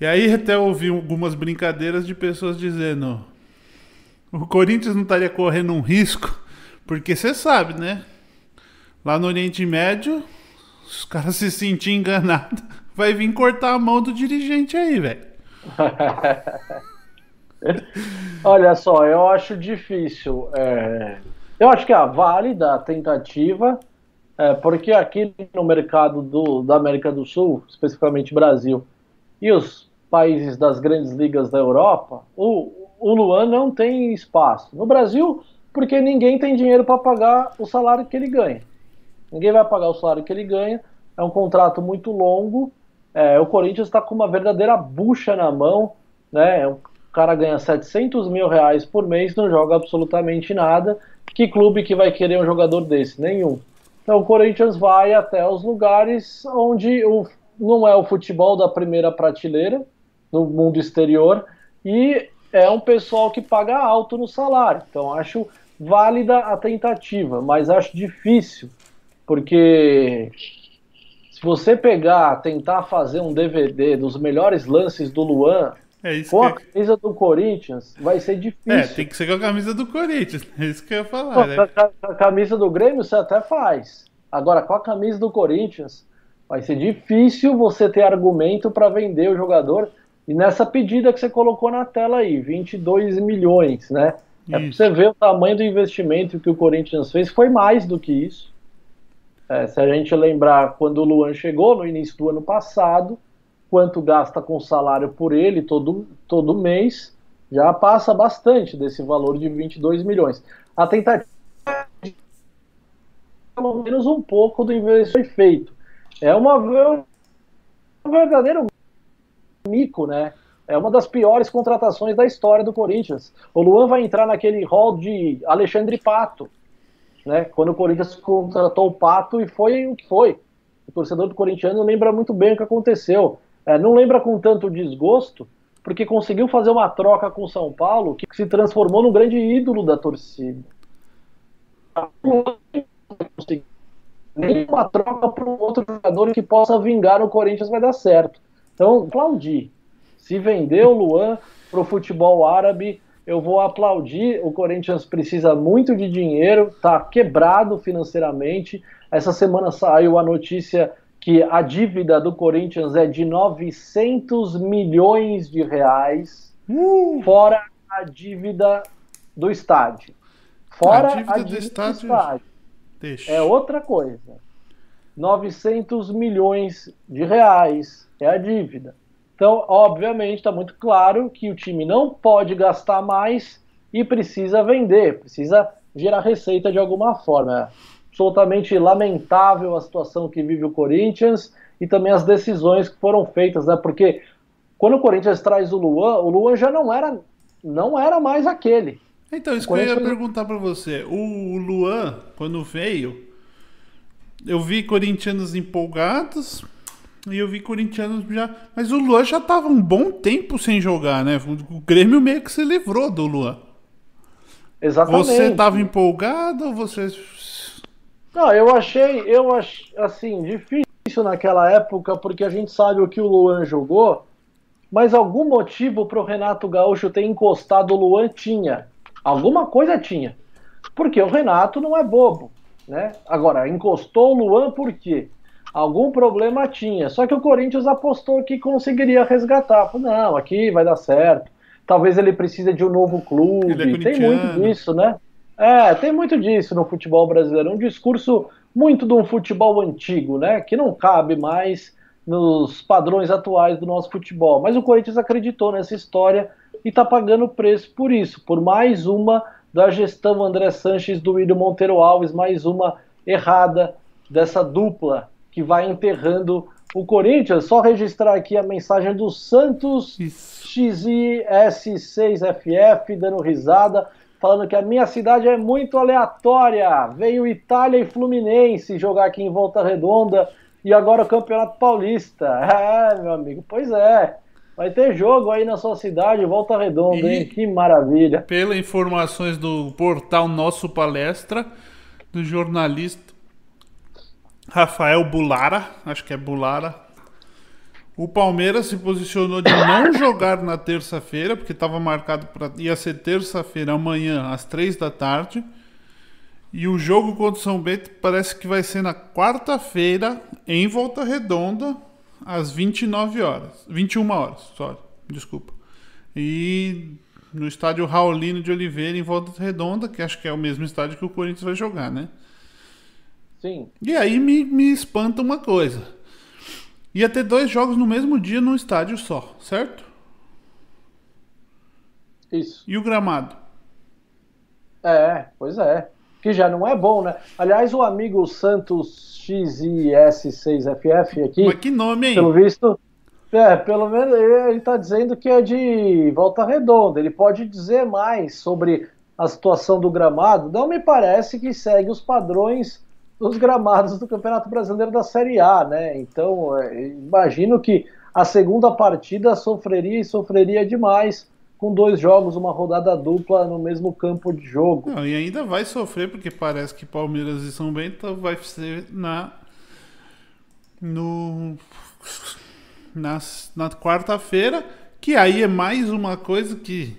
E aí até ouvi algumas brincadeiras de pessoas dizendo: o Corinthians não estaria correndo um risco, porque você sabe, né? Lá no Oriente Médio, os caras se sentirem enganados, vai vir cortar a mão do dirigente aí, velho.
Olha só, eu acho difícil. É... Eu acho que é válida a tentativa, é, porque aqui no mercado do, da América do Sul, especificamente Brasil, e os países das grandes ligas da Europa, o, o Luan não tem espaço. No Brasil, porque ninguém tem dinheiro para pagar o salário que ele ganha. Ninguém vai pagar o salário que ele ganha. É um contrato muito longo. É, o Corinthians está com uma verdadeira bucha na mão. Né? O cara ganha 700 mil reais por mês, não joga absolutamente nada. Que clube que vai querer um jogador desse? Nenhum. Então o Corinthians vai até os lugares onde o, não é o futebol da primeira prateleira, no mundo exterior e é um pessoal que paga alto no salário. Então acho válida a tentativa, mas acho difícil, porque se você pegar, tentar fazer um DVD dos melhores lances do Luan é com a camisa do Corinthians, vai ser difícil. É,
tem que ser com a camisa do Corinthians, é isso que eu ia falar.
né? a, a camisa do Grêmio você até faz. Agora, com a camisa do Corinthians, vai ser difícil você ter argumento para vender o jogador e nessa pedida que você colocou na tela aí, 22 milhões, né? É para você ver o tamanho do investimento que o Corinthians fez, foi mais do que isso. É, se a gente lembrar quando o Luan chegou no início do ano passado, quanto gasta com salário por ele todo, todo mês, já passa bastante desse valor de 22 milhões. A tentativa de pelo menos um pouco do investimento feito. É uma, é um verdadeiro mico, né? É uma das piores contratações da história do Corinthians. O Luan vai entrar naquele hall de Alexandre Pato, né? Quando o Corinthians contratou o Pato e foi o que foi. O torcedor do corintiano lembra muito bem o que aconteceu. É, não lembra com tanto desgosto, porque conseguiu fazer uma troca com o São Paulo que se transformou num grande ídolo da torcida. Nem uma troca para um outro jogador que possa vingar o Corinthians vai dar certo. Então, aplaudir. Se vender o Luan para o futebol árabe, eu vou aplaudir. O Corinthians precisa muito de dinheiro, está quebrado financeiramente. Essa semana saiu a notícia que a dívida do Corinthians é de 900 milhões de reais, uh! fora a dívida do estádio. Fora a dívida, a dívida do estádio, do estádio. Deixa. é outra coisa. 900 milhões de reais é a dívida. Então, obviamente, está muito claro que o time não pode gastar mais e precisa vender, precisa gerar receita de alguma forma. É absolutamente lamentável a situação que vive o Corinthians e também as decisões que foram feitas, né? Porque quando o Corinthians traz o Luan, o Luan já não era, não era mais aquele.
Então, isso que eu ia perguntar para você. O Luan, quando veio, eu vi corintianos empolgados, e eu vi corintianos já. Mas o Luan já tava um bom tempo sem jogar, né? O Grêmio meio que se livrou do Luan.
Exatamente.
Você tava empolgado ou você.
Não, eu achei, eu ach, assim, difícil naquela época, porque a gente sabe o que o Luan jogou, mas algum motivo pro Renato Gaúcho ter encostado o Luan tinha. Alguma coisa tinha. Porque o Renato não é bobo, né? Agora, encostou o Luan por quê? Algum problema tinha. Só que o Corinthians apostou que conseguiria resgatar. Falou, não, aqui vai dar certo. Talvez ele precise de um novo clube. É tem muito disso, né? É, tem muito disso no futebol brasileiro. Um discurso muito de um futebol antigo, né? Que não cabe mais nos padrões atuais do nosso futebol. Mas o Corinthians acreditou nessa história e está pagando o preço por isso, por mais uma da gestão André Sanches do William Monteiro Alves, mais uma errada dessa dupla que vai enterrando o Corinthians. Só registrar aqui a mensagem do Santos XIS6FF, dando risada, falando que a minha cidade é muito aleatória. Veio Itália e Fluminense jogar aqui em Volta Redonda e agora o Campeonato Paulista. É, meu amigo, pois é. Vai ter jogo aí na sua cidade, Volta Redonda, e, hein? Que maravilha.
Pelas informações do portal Nosso Palestra, do jornalista Rafael Bulara, acho que é Bulara. O Palmeiras se posicionou de não jogar na terça-feira, porque estava marcado para ia ser terça-feira amanhã às três da tarde. E o jogo contra o São Bento parece que vai ser na quarta-feira em Volta Redonda às 29 horas, 21 horas, sorry, desculpa. E no estádio Raulino de Oliveira em Volta Redonda, que acho que é o mesmo estádio que o Corinthians vai jogar, né?
Sim.
E aí me, me espanta uma coisa. Ia ter dois jogos no mesmo dia num estádio só, certo?
Isso.
E o gramado?
É, pois é. Que já não é bom, né? Aliás, o amigo Santos XIS6FF aqui.
Mas que nome, hein?
Pelo visto. É, pelo menos ele está dizendo que é de volta redonda. Ele pode dizer mais sobre a situação do gramado. Não me parece que segue os padrões dos gramados do Campeonato Brasileiro da Série A, né? Então, é, imagino que a segunda partida sofreria e sofreria demais com dois jogos, uma rodada dupla no mesmo campo de jogo.
Não, e ainda vai sofrer porque parece que Palmeiras e São Bento vai ser na no na, na quarta-feira, que aí é mais uma coisa que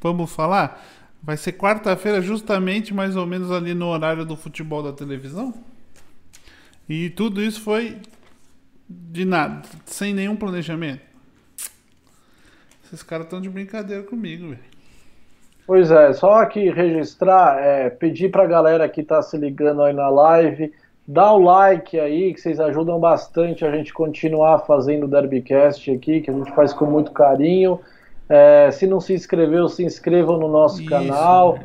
vamos falar Vai ser quarta-feira, justamente mais ou menos ali no horário do futebol da televisão. E tudo isso foi de nada, sem nenhum planejamento. Esses caras estão de brincadeira comigo, velho.
Pois é, só aqui registrar, é, pedir pra galera que tá se ligando aí na live Dá o like aí, que vocês ajudam bastante a gente continuar fazendo o Derbycast aqui, que a gente faz com muito carinho. É, se não se inscreveu, se inscreva no nosso Isso. canal.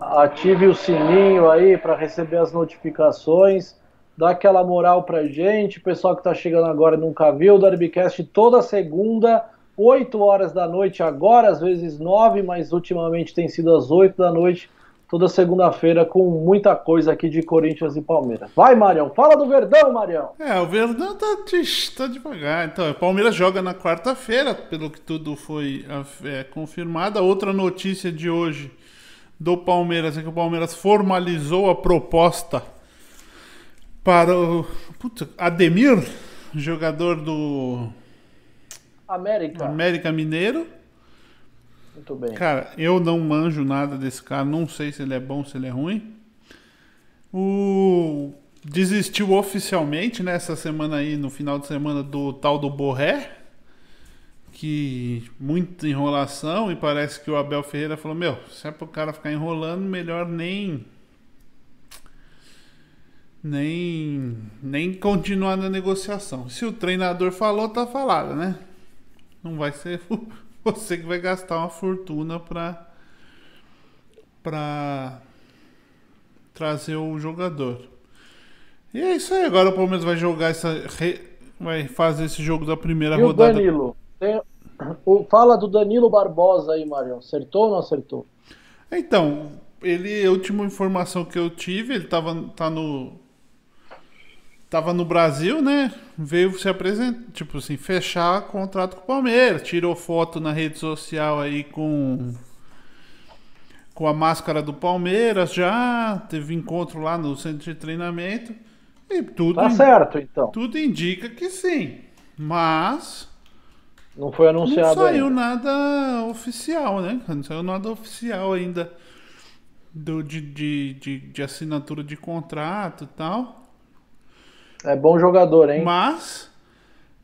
Ative o sininho aí para receber as notificações. Dá aquela moral pra gente. O pessoal que está chegando agora nunca viu, o Derbycast toda segunda, 8 horas da noite, agora às vezes 9, mas ultimamente tem sido às 8 da noite toda segunda-feira com muita coisa aqui de Corinthians e Palmeiras. Vai, Marião, fala do Verdão, Marião.
É, o Verdão tá, tá devagar. Então, o Palmeiras joga na quarta-feira, pelo que tudo foi é, confirmado. A outra notícia de hoje do Palmeiras é que o Palmeiras formalizou a proposta para o Ademir, jogador do
América.
América Mineiro
muito bem.
Cara, eu não manjo nada desse cara, não sei se ele é bom, se ele é ruim. O desistiu oficialmente nessa né, semana aí, no final de semana, do tal do Borré. Que muita enrolação e parece que o Abel Ferreira falou: Meu, se é pro cara ficar enrolando, melhor nem. Nem, nem continuar na negociação. Se o treinador falou, tá falado, né? Não vai ser você que vai gastar uma fortuna para para trazer o jogador. E é isso aí, agora o Palmeiras vai jogar essa vai fazer esse jogo da primeira
e
rodada.
O Danilo, tem... o... fala do Danilo Barbosa aí, Marião. Acertou ou não acertou?
Então, ele a última informação que eu tive, ele tava tá no tava no Brasil, né? Veio se apresentar, tipo assim, fechar contrato com o Palmeiras. Tirou foto na rede social aí com com a máscara do Palmeiras já. Teve encontro lá no centro de treinamento. E tudo
tá certo, então.
Tudo indica que sim. Mas
não foi anunciado
Não saiu
ainda.
nada oficial, né? Não saiu nada oficial ainda do, de, de, de, de assinatura de contrato e tal.
É bom jogador, hein?
Mas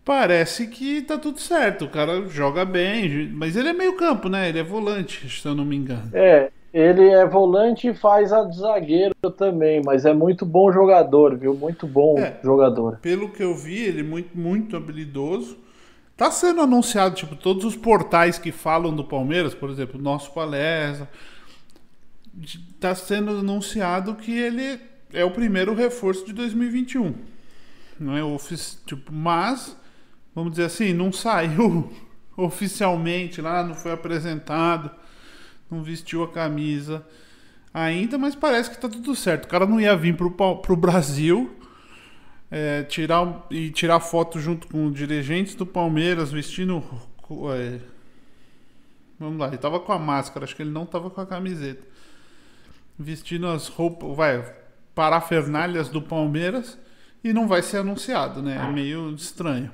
parece que tá tudo certo. O cara joga bem, mas ele é meio campo, né? Ele é volante, se eu não me engano.
É, ele é volante e faz a de zagueiro também, mas é muito bom jogador, viu? Muito bom é, jogador.
Pelo que eu vi, ele é muito, muito habilidoso. Tá sendo anunciado, tipo, todos os portais que falam do Palmeiras, por exemplo, Nosso Palestra. Tá sendo anunciado que ele é o primeiro reforço de 2021 não é tipo, mas vamos dizer assim, não saiu oficialmente lá, não foi apresentado, não vestiu a camisa ainda, mas parece que tá tudo certo. O cara não ia vir pro, pro Brasil é, tirar e tirar foto junto com dirigentes do Palmeiras vestindo é, vamos lá, ele tava com a máscara, acho que ele não tava com a camiseta. Vestindo as roupas, vai, parafernalhas do Palmeiras e não vai ser anunciado, né? É meio estranho.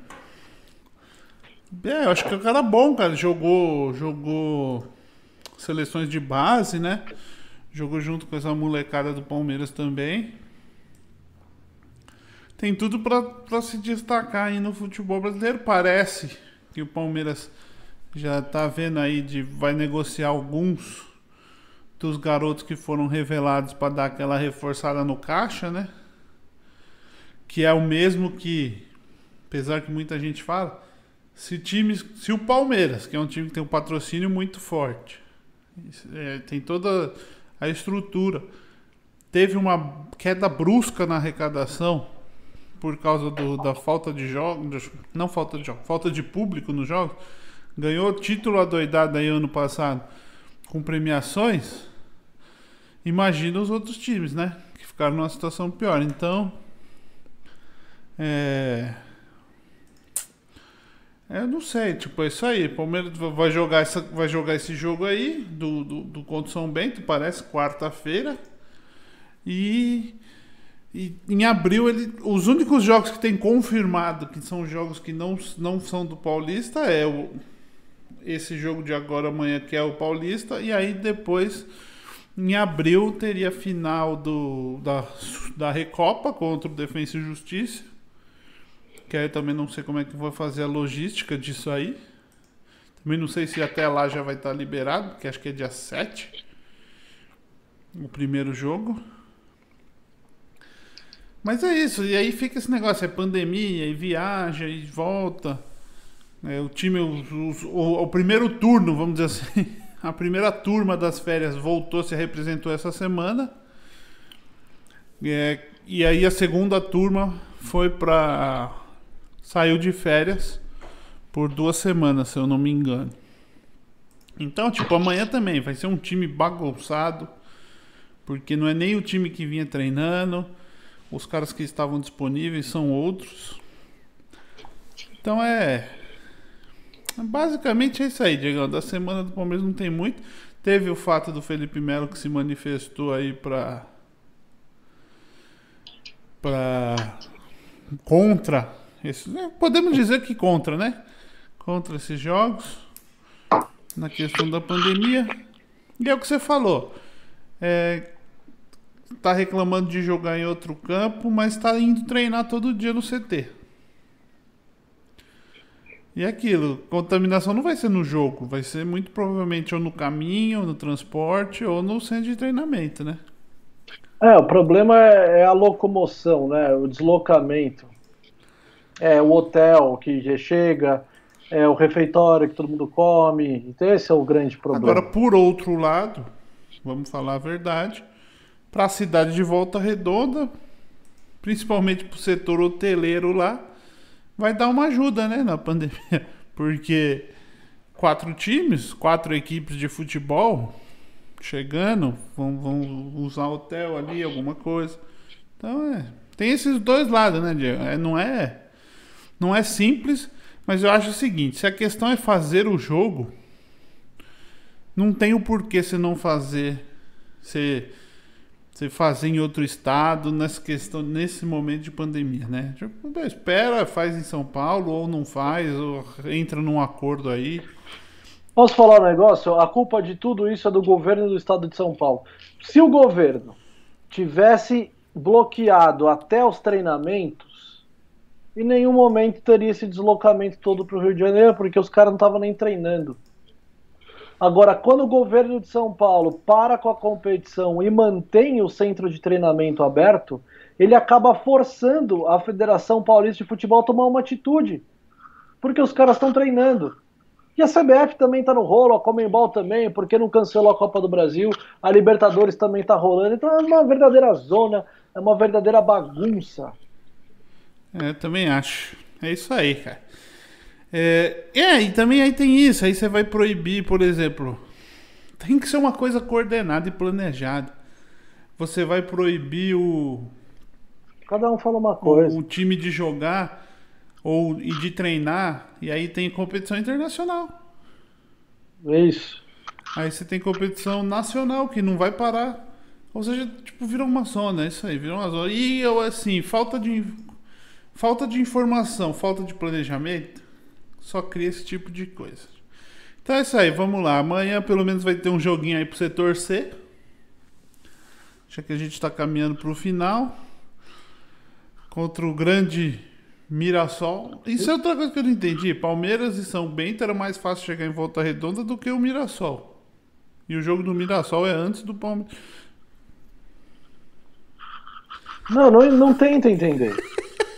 É, eu acho que o cara é bom, cara. Jogou, jogou seleções de base, né? Jogou junto com essa molecada do Palmeiras também. Tem tudo para se destacar aí no futebol brasileiro. Parece que o Palmeiras já tá vendo aí de vai negociar alguns dos garotos que foram revelados para dar aquela reforçada no caixa, né? Que é o mesmo que, apesar que muita gente fala, se times, se o Palmeiras, que é um time que tem um patrocínio muito forte, é, tem toda a estrutura, teve uma queda brusca na arrecadação por causa do, da falta de jogos, não falta de jogos, falta de público nos jogos, ganhou título adoidado aí ano passado com premiações. Imagina os outros times, né? Que ficaram numa situação pior. Então, é. é... Eu não sei, tipo, é isso aí. Palmeiras vai jogar, essa, vai jogar esse jogo aí do, do, do contra São Bento, parece, quarta-feira. E, e em abril ele. Os únicos jogos que tem confirmado que são jogos que não, não são do Paulista é o, esse jogo de agora amanhã que é o Paulista. E aí depois. Em abril teria a final do, da, da Recopa contra o Defensa e Justiça que aí também não sei como é que vou fazer a logística disso aí. Também não sei se até lá já vai estar liberado, porque acho que é dia 7. O primeiro jogo. Mas é isso, e aí fica esse negócio, é pandemia, e viaja, e volta. É, o time, o, o, o, primeiro turno, vamos dizer assim, a primeira turma das férias voltou, se representou essa semana. É, e aí a segunda turma foi para saiu de férias por duas semanas, se eu não me engano. Então, tipo, amanhã também vai ser um time bagunçado, porque não é nem o time que vinha treinando, os caras que estavam disponíveis são outros. Então é. Basicamente é isso aí, Diego. Da semana do Palmeiras não tem muito. Teve o fato do Felipe Melo que se manifestou aí pra. pra. contra. Esse, né, podemos dizer que contra, né? Contra esses jogos. Na questão da pandemia. E é o que você falou. É, tá reclamando de jogar em outro campo, mas tá indo treinar todo dia no CT. E é aquilo, contaminação não vai ser no jogo, vai ser muito provavelmente ou no caminho, ou no transporte, ou no centro de treinamento, né?
É, o problema é, é a locomoção, né? O deslocamento. É o hotel que já chega, é o refeitório que todo mundo come. Então esse é o grande problema.
Agora, por outro lado, vamos falar a verdade, para a cidade de Volta Redonda, principalmente para o setor hoteleiro lá, vai dar uma ajuda, né, na pandemia, porque quatro times, quatro equipes de futebol chegando, vão, vão usar hotel ali, alguma coisa. Então é, tem esses dois lados, né, Diego? É, não é, não é simples, mas eu acho o seguinte: se a questão é fazer o jogo, não tem o porquê você não fazer, você você fazer em outro estado nessa questão nesse momento de pandemia, né? Tipo, espera, faz em São Paulo ou não faz, ou entra num acordo aí.
Posso falar um negócio? A culpa de tudo isso é do governo do estado de São Paulo. Se o governo tivesse bloqueado até os treinamentos, em nenhum momento teria esse deslocamento todo para o Rio de Janeiro, porque os caras não estavam nem treinando. Agora, quando o governo de São Paulo para com a competição e mantém o centro de treinamento aberto, ele acaba forçando a Federação Paulista de Futebol a tomar uma atitude. Porque os caras estão treinando. E a CBF também está no rolo, a Comembol também, porque não cancelou a Copa do Brasil, a Libertadores também está rolando. Então é uma verdadeira zona, é uma verdadeira bagunça.
É, também acho. É isso aí, cara. É, é, e também aí tem isso, aí você vai proibir, por exemplo, tem que ser uma coisa coordenada e planejada. Você vai proibir o.
Cada um fala uma coisa.
O, o time de jogar ou e de treinar, e aí tem competição internacional.
É isso.
Aí você tem competição nacional que não vai parar. Ou seja, tipo, virou uma zona, é isso aí, virou uma zona. E eu, assim, falta de. Falta de informação, falta de planejamento só cria esse tipo de coisa. Então é isso aí, vamos lá. Amanhã pelo menos vai ter um joguinho aí pra você torcer. Já que a gente tá caminhando pro final. Contra o grande Mirassol. Isso é outra coisa que eu não entendi. Palmeiras e São Bento era mais fácil chegar em volta redonda do que o Mirassol. E o jogo do Mirassol é antes do Palmeiras.
Não, não, não tenta entender.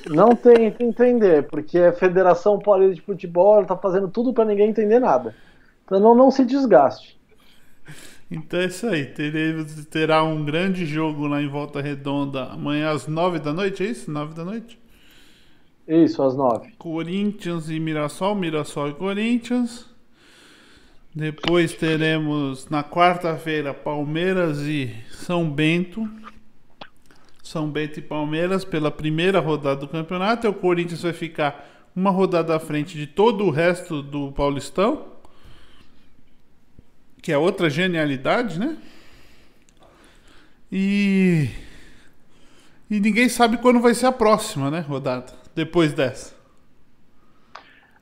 Não tem que entender, porque a Federação Paulista de Futebol está fazendo tudo para ninguém entender nada. Então não, não se desgaste.
Então é isso aí. Teremos, terá um grande jogo lá em Volta Redonda amanhã às nove da noite, é isso? Nove da noite?
Isso, às nove.
Corinthians e Mirassol, Mirassol e Corinthians. Depois teremos na quarta-feira Palmeiras e São Bento. São Bento e Palmeiras pela primeira rodada do campeonato. O Corinthians vai ficar uma rodada à frente de todo o resto do Paulistão. Que é outra genialidade, né? E. E ninguém sabe quando vai ser a próxima, né, rodada? Depois dessa.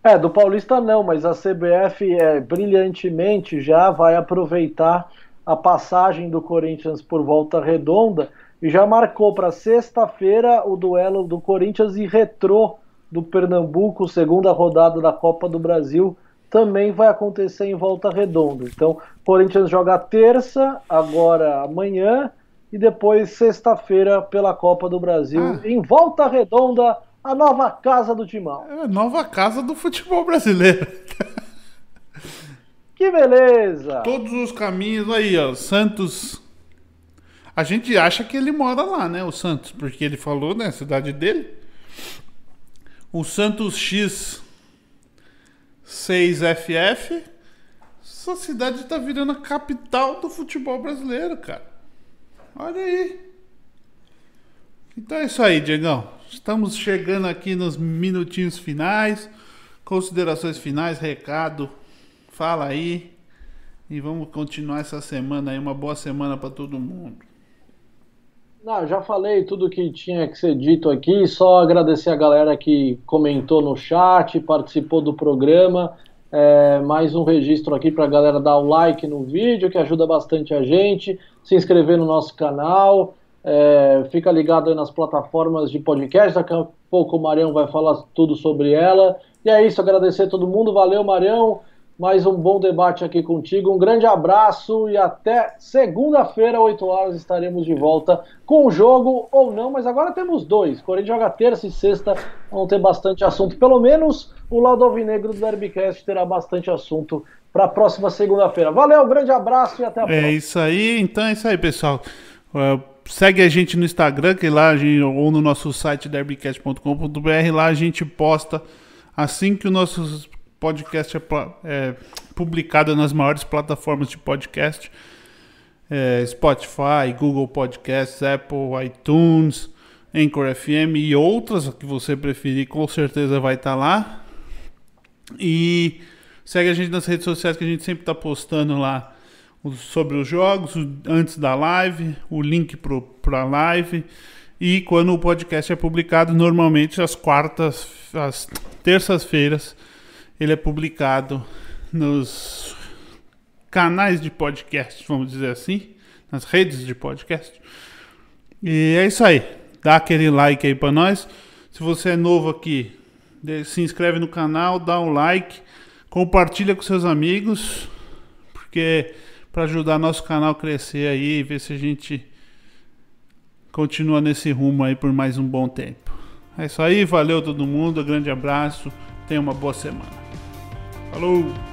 É, do Paulista não, mas a CBF é, brilhantemente já vai aproveitar a passagem do Corinthians por volta redonda e já marcou para sexta-feira o duelo do Corinthians e Retrô do Pernambuco, segunda rodada da Copa do Brasil, também vai acontecer em volta redonda. Então, Corinthians joga terça, agora amanhã, e depois sexta-feira pela Copa do Brasil ah. em Volta Redonda, a nova casa do Timão.
É a nova casa do futebol brasileiro.
Que beleza!
Todos os caminhos aí, ó. Santos. A gente acha que ele mora lá, né? O Santos, porque ele falou, né? A cidade dele. O Santos X 6FF. Essa cidade tá virando a capital do futebol brasileiro, cara. Olha aí. Então é isso aí, Diegão. Estamos chegando aqui nos minutinhos finais. Considerações finais, recado. Fala aí. E vamos continuar essa semana aí. Uma boa semana para todo mundo.
Não, já falei tudo que tinha que ser dito aqui. Só agradecer a galera que comentou no chat, participou do programa. É, mais um registro aqui para a galera dar o like no vídeo, que ajuda bastante a gente. Se inscrever no nosso canal. É, fica ligado aí nas plataformas de podcast. Daqui a pouco o Marião vai falar tudo sobre ela. E é isso, agradecer a todo mundo. Valeu, Marião. Mais um bom debate aqui contigo. Um grande abraço e até segunda-feira, 8 horas, estaremos de volta com o jogo ou não, mas agora temos dois. Corinthians joga terça e sexta, vão ter bastante assunto. Pelo menos o lado alvinegro do Derbycast terá bastante assunto para a próxima segunda-feira. Valeu, grande abraço e até a é próxima.
É isso aí, então é isso aí, pessoal. Uh, segue a gente no Instagram, que lá gente, ou no nosso site derbycast.com.br, lá a gente posta assim que o nosso podcast é, é publicado nas maiores plataformas de podcast. É, Spotify, Google Podcasts, Apple, iTunes, Anchor FM e outras que você preferir, com certeza vai estar tá lá. E segue a gente nas redes sociais que a gente sempre está postando lá sobre os jogos, antes da live, o link para a live. E quando o podcast é publicado, normalmente às quartas, às terças-feiras, ele é publicado nos canais de podcast, vamos dizer assim, nas redes de podcast. E é isso aí. Dá aquele like aí para nós. Se você é novo aqui, se inscreve no canal, dá um like, compartilha com seus amigos, porque para ajudar nosso canal a crescer aí e ver se a gente continua nesse rumo aí por mais um bom tempo. É isso aí, valeu todo mundo, grande abraço, tenha uma boa semana. Falou!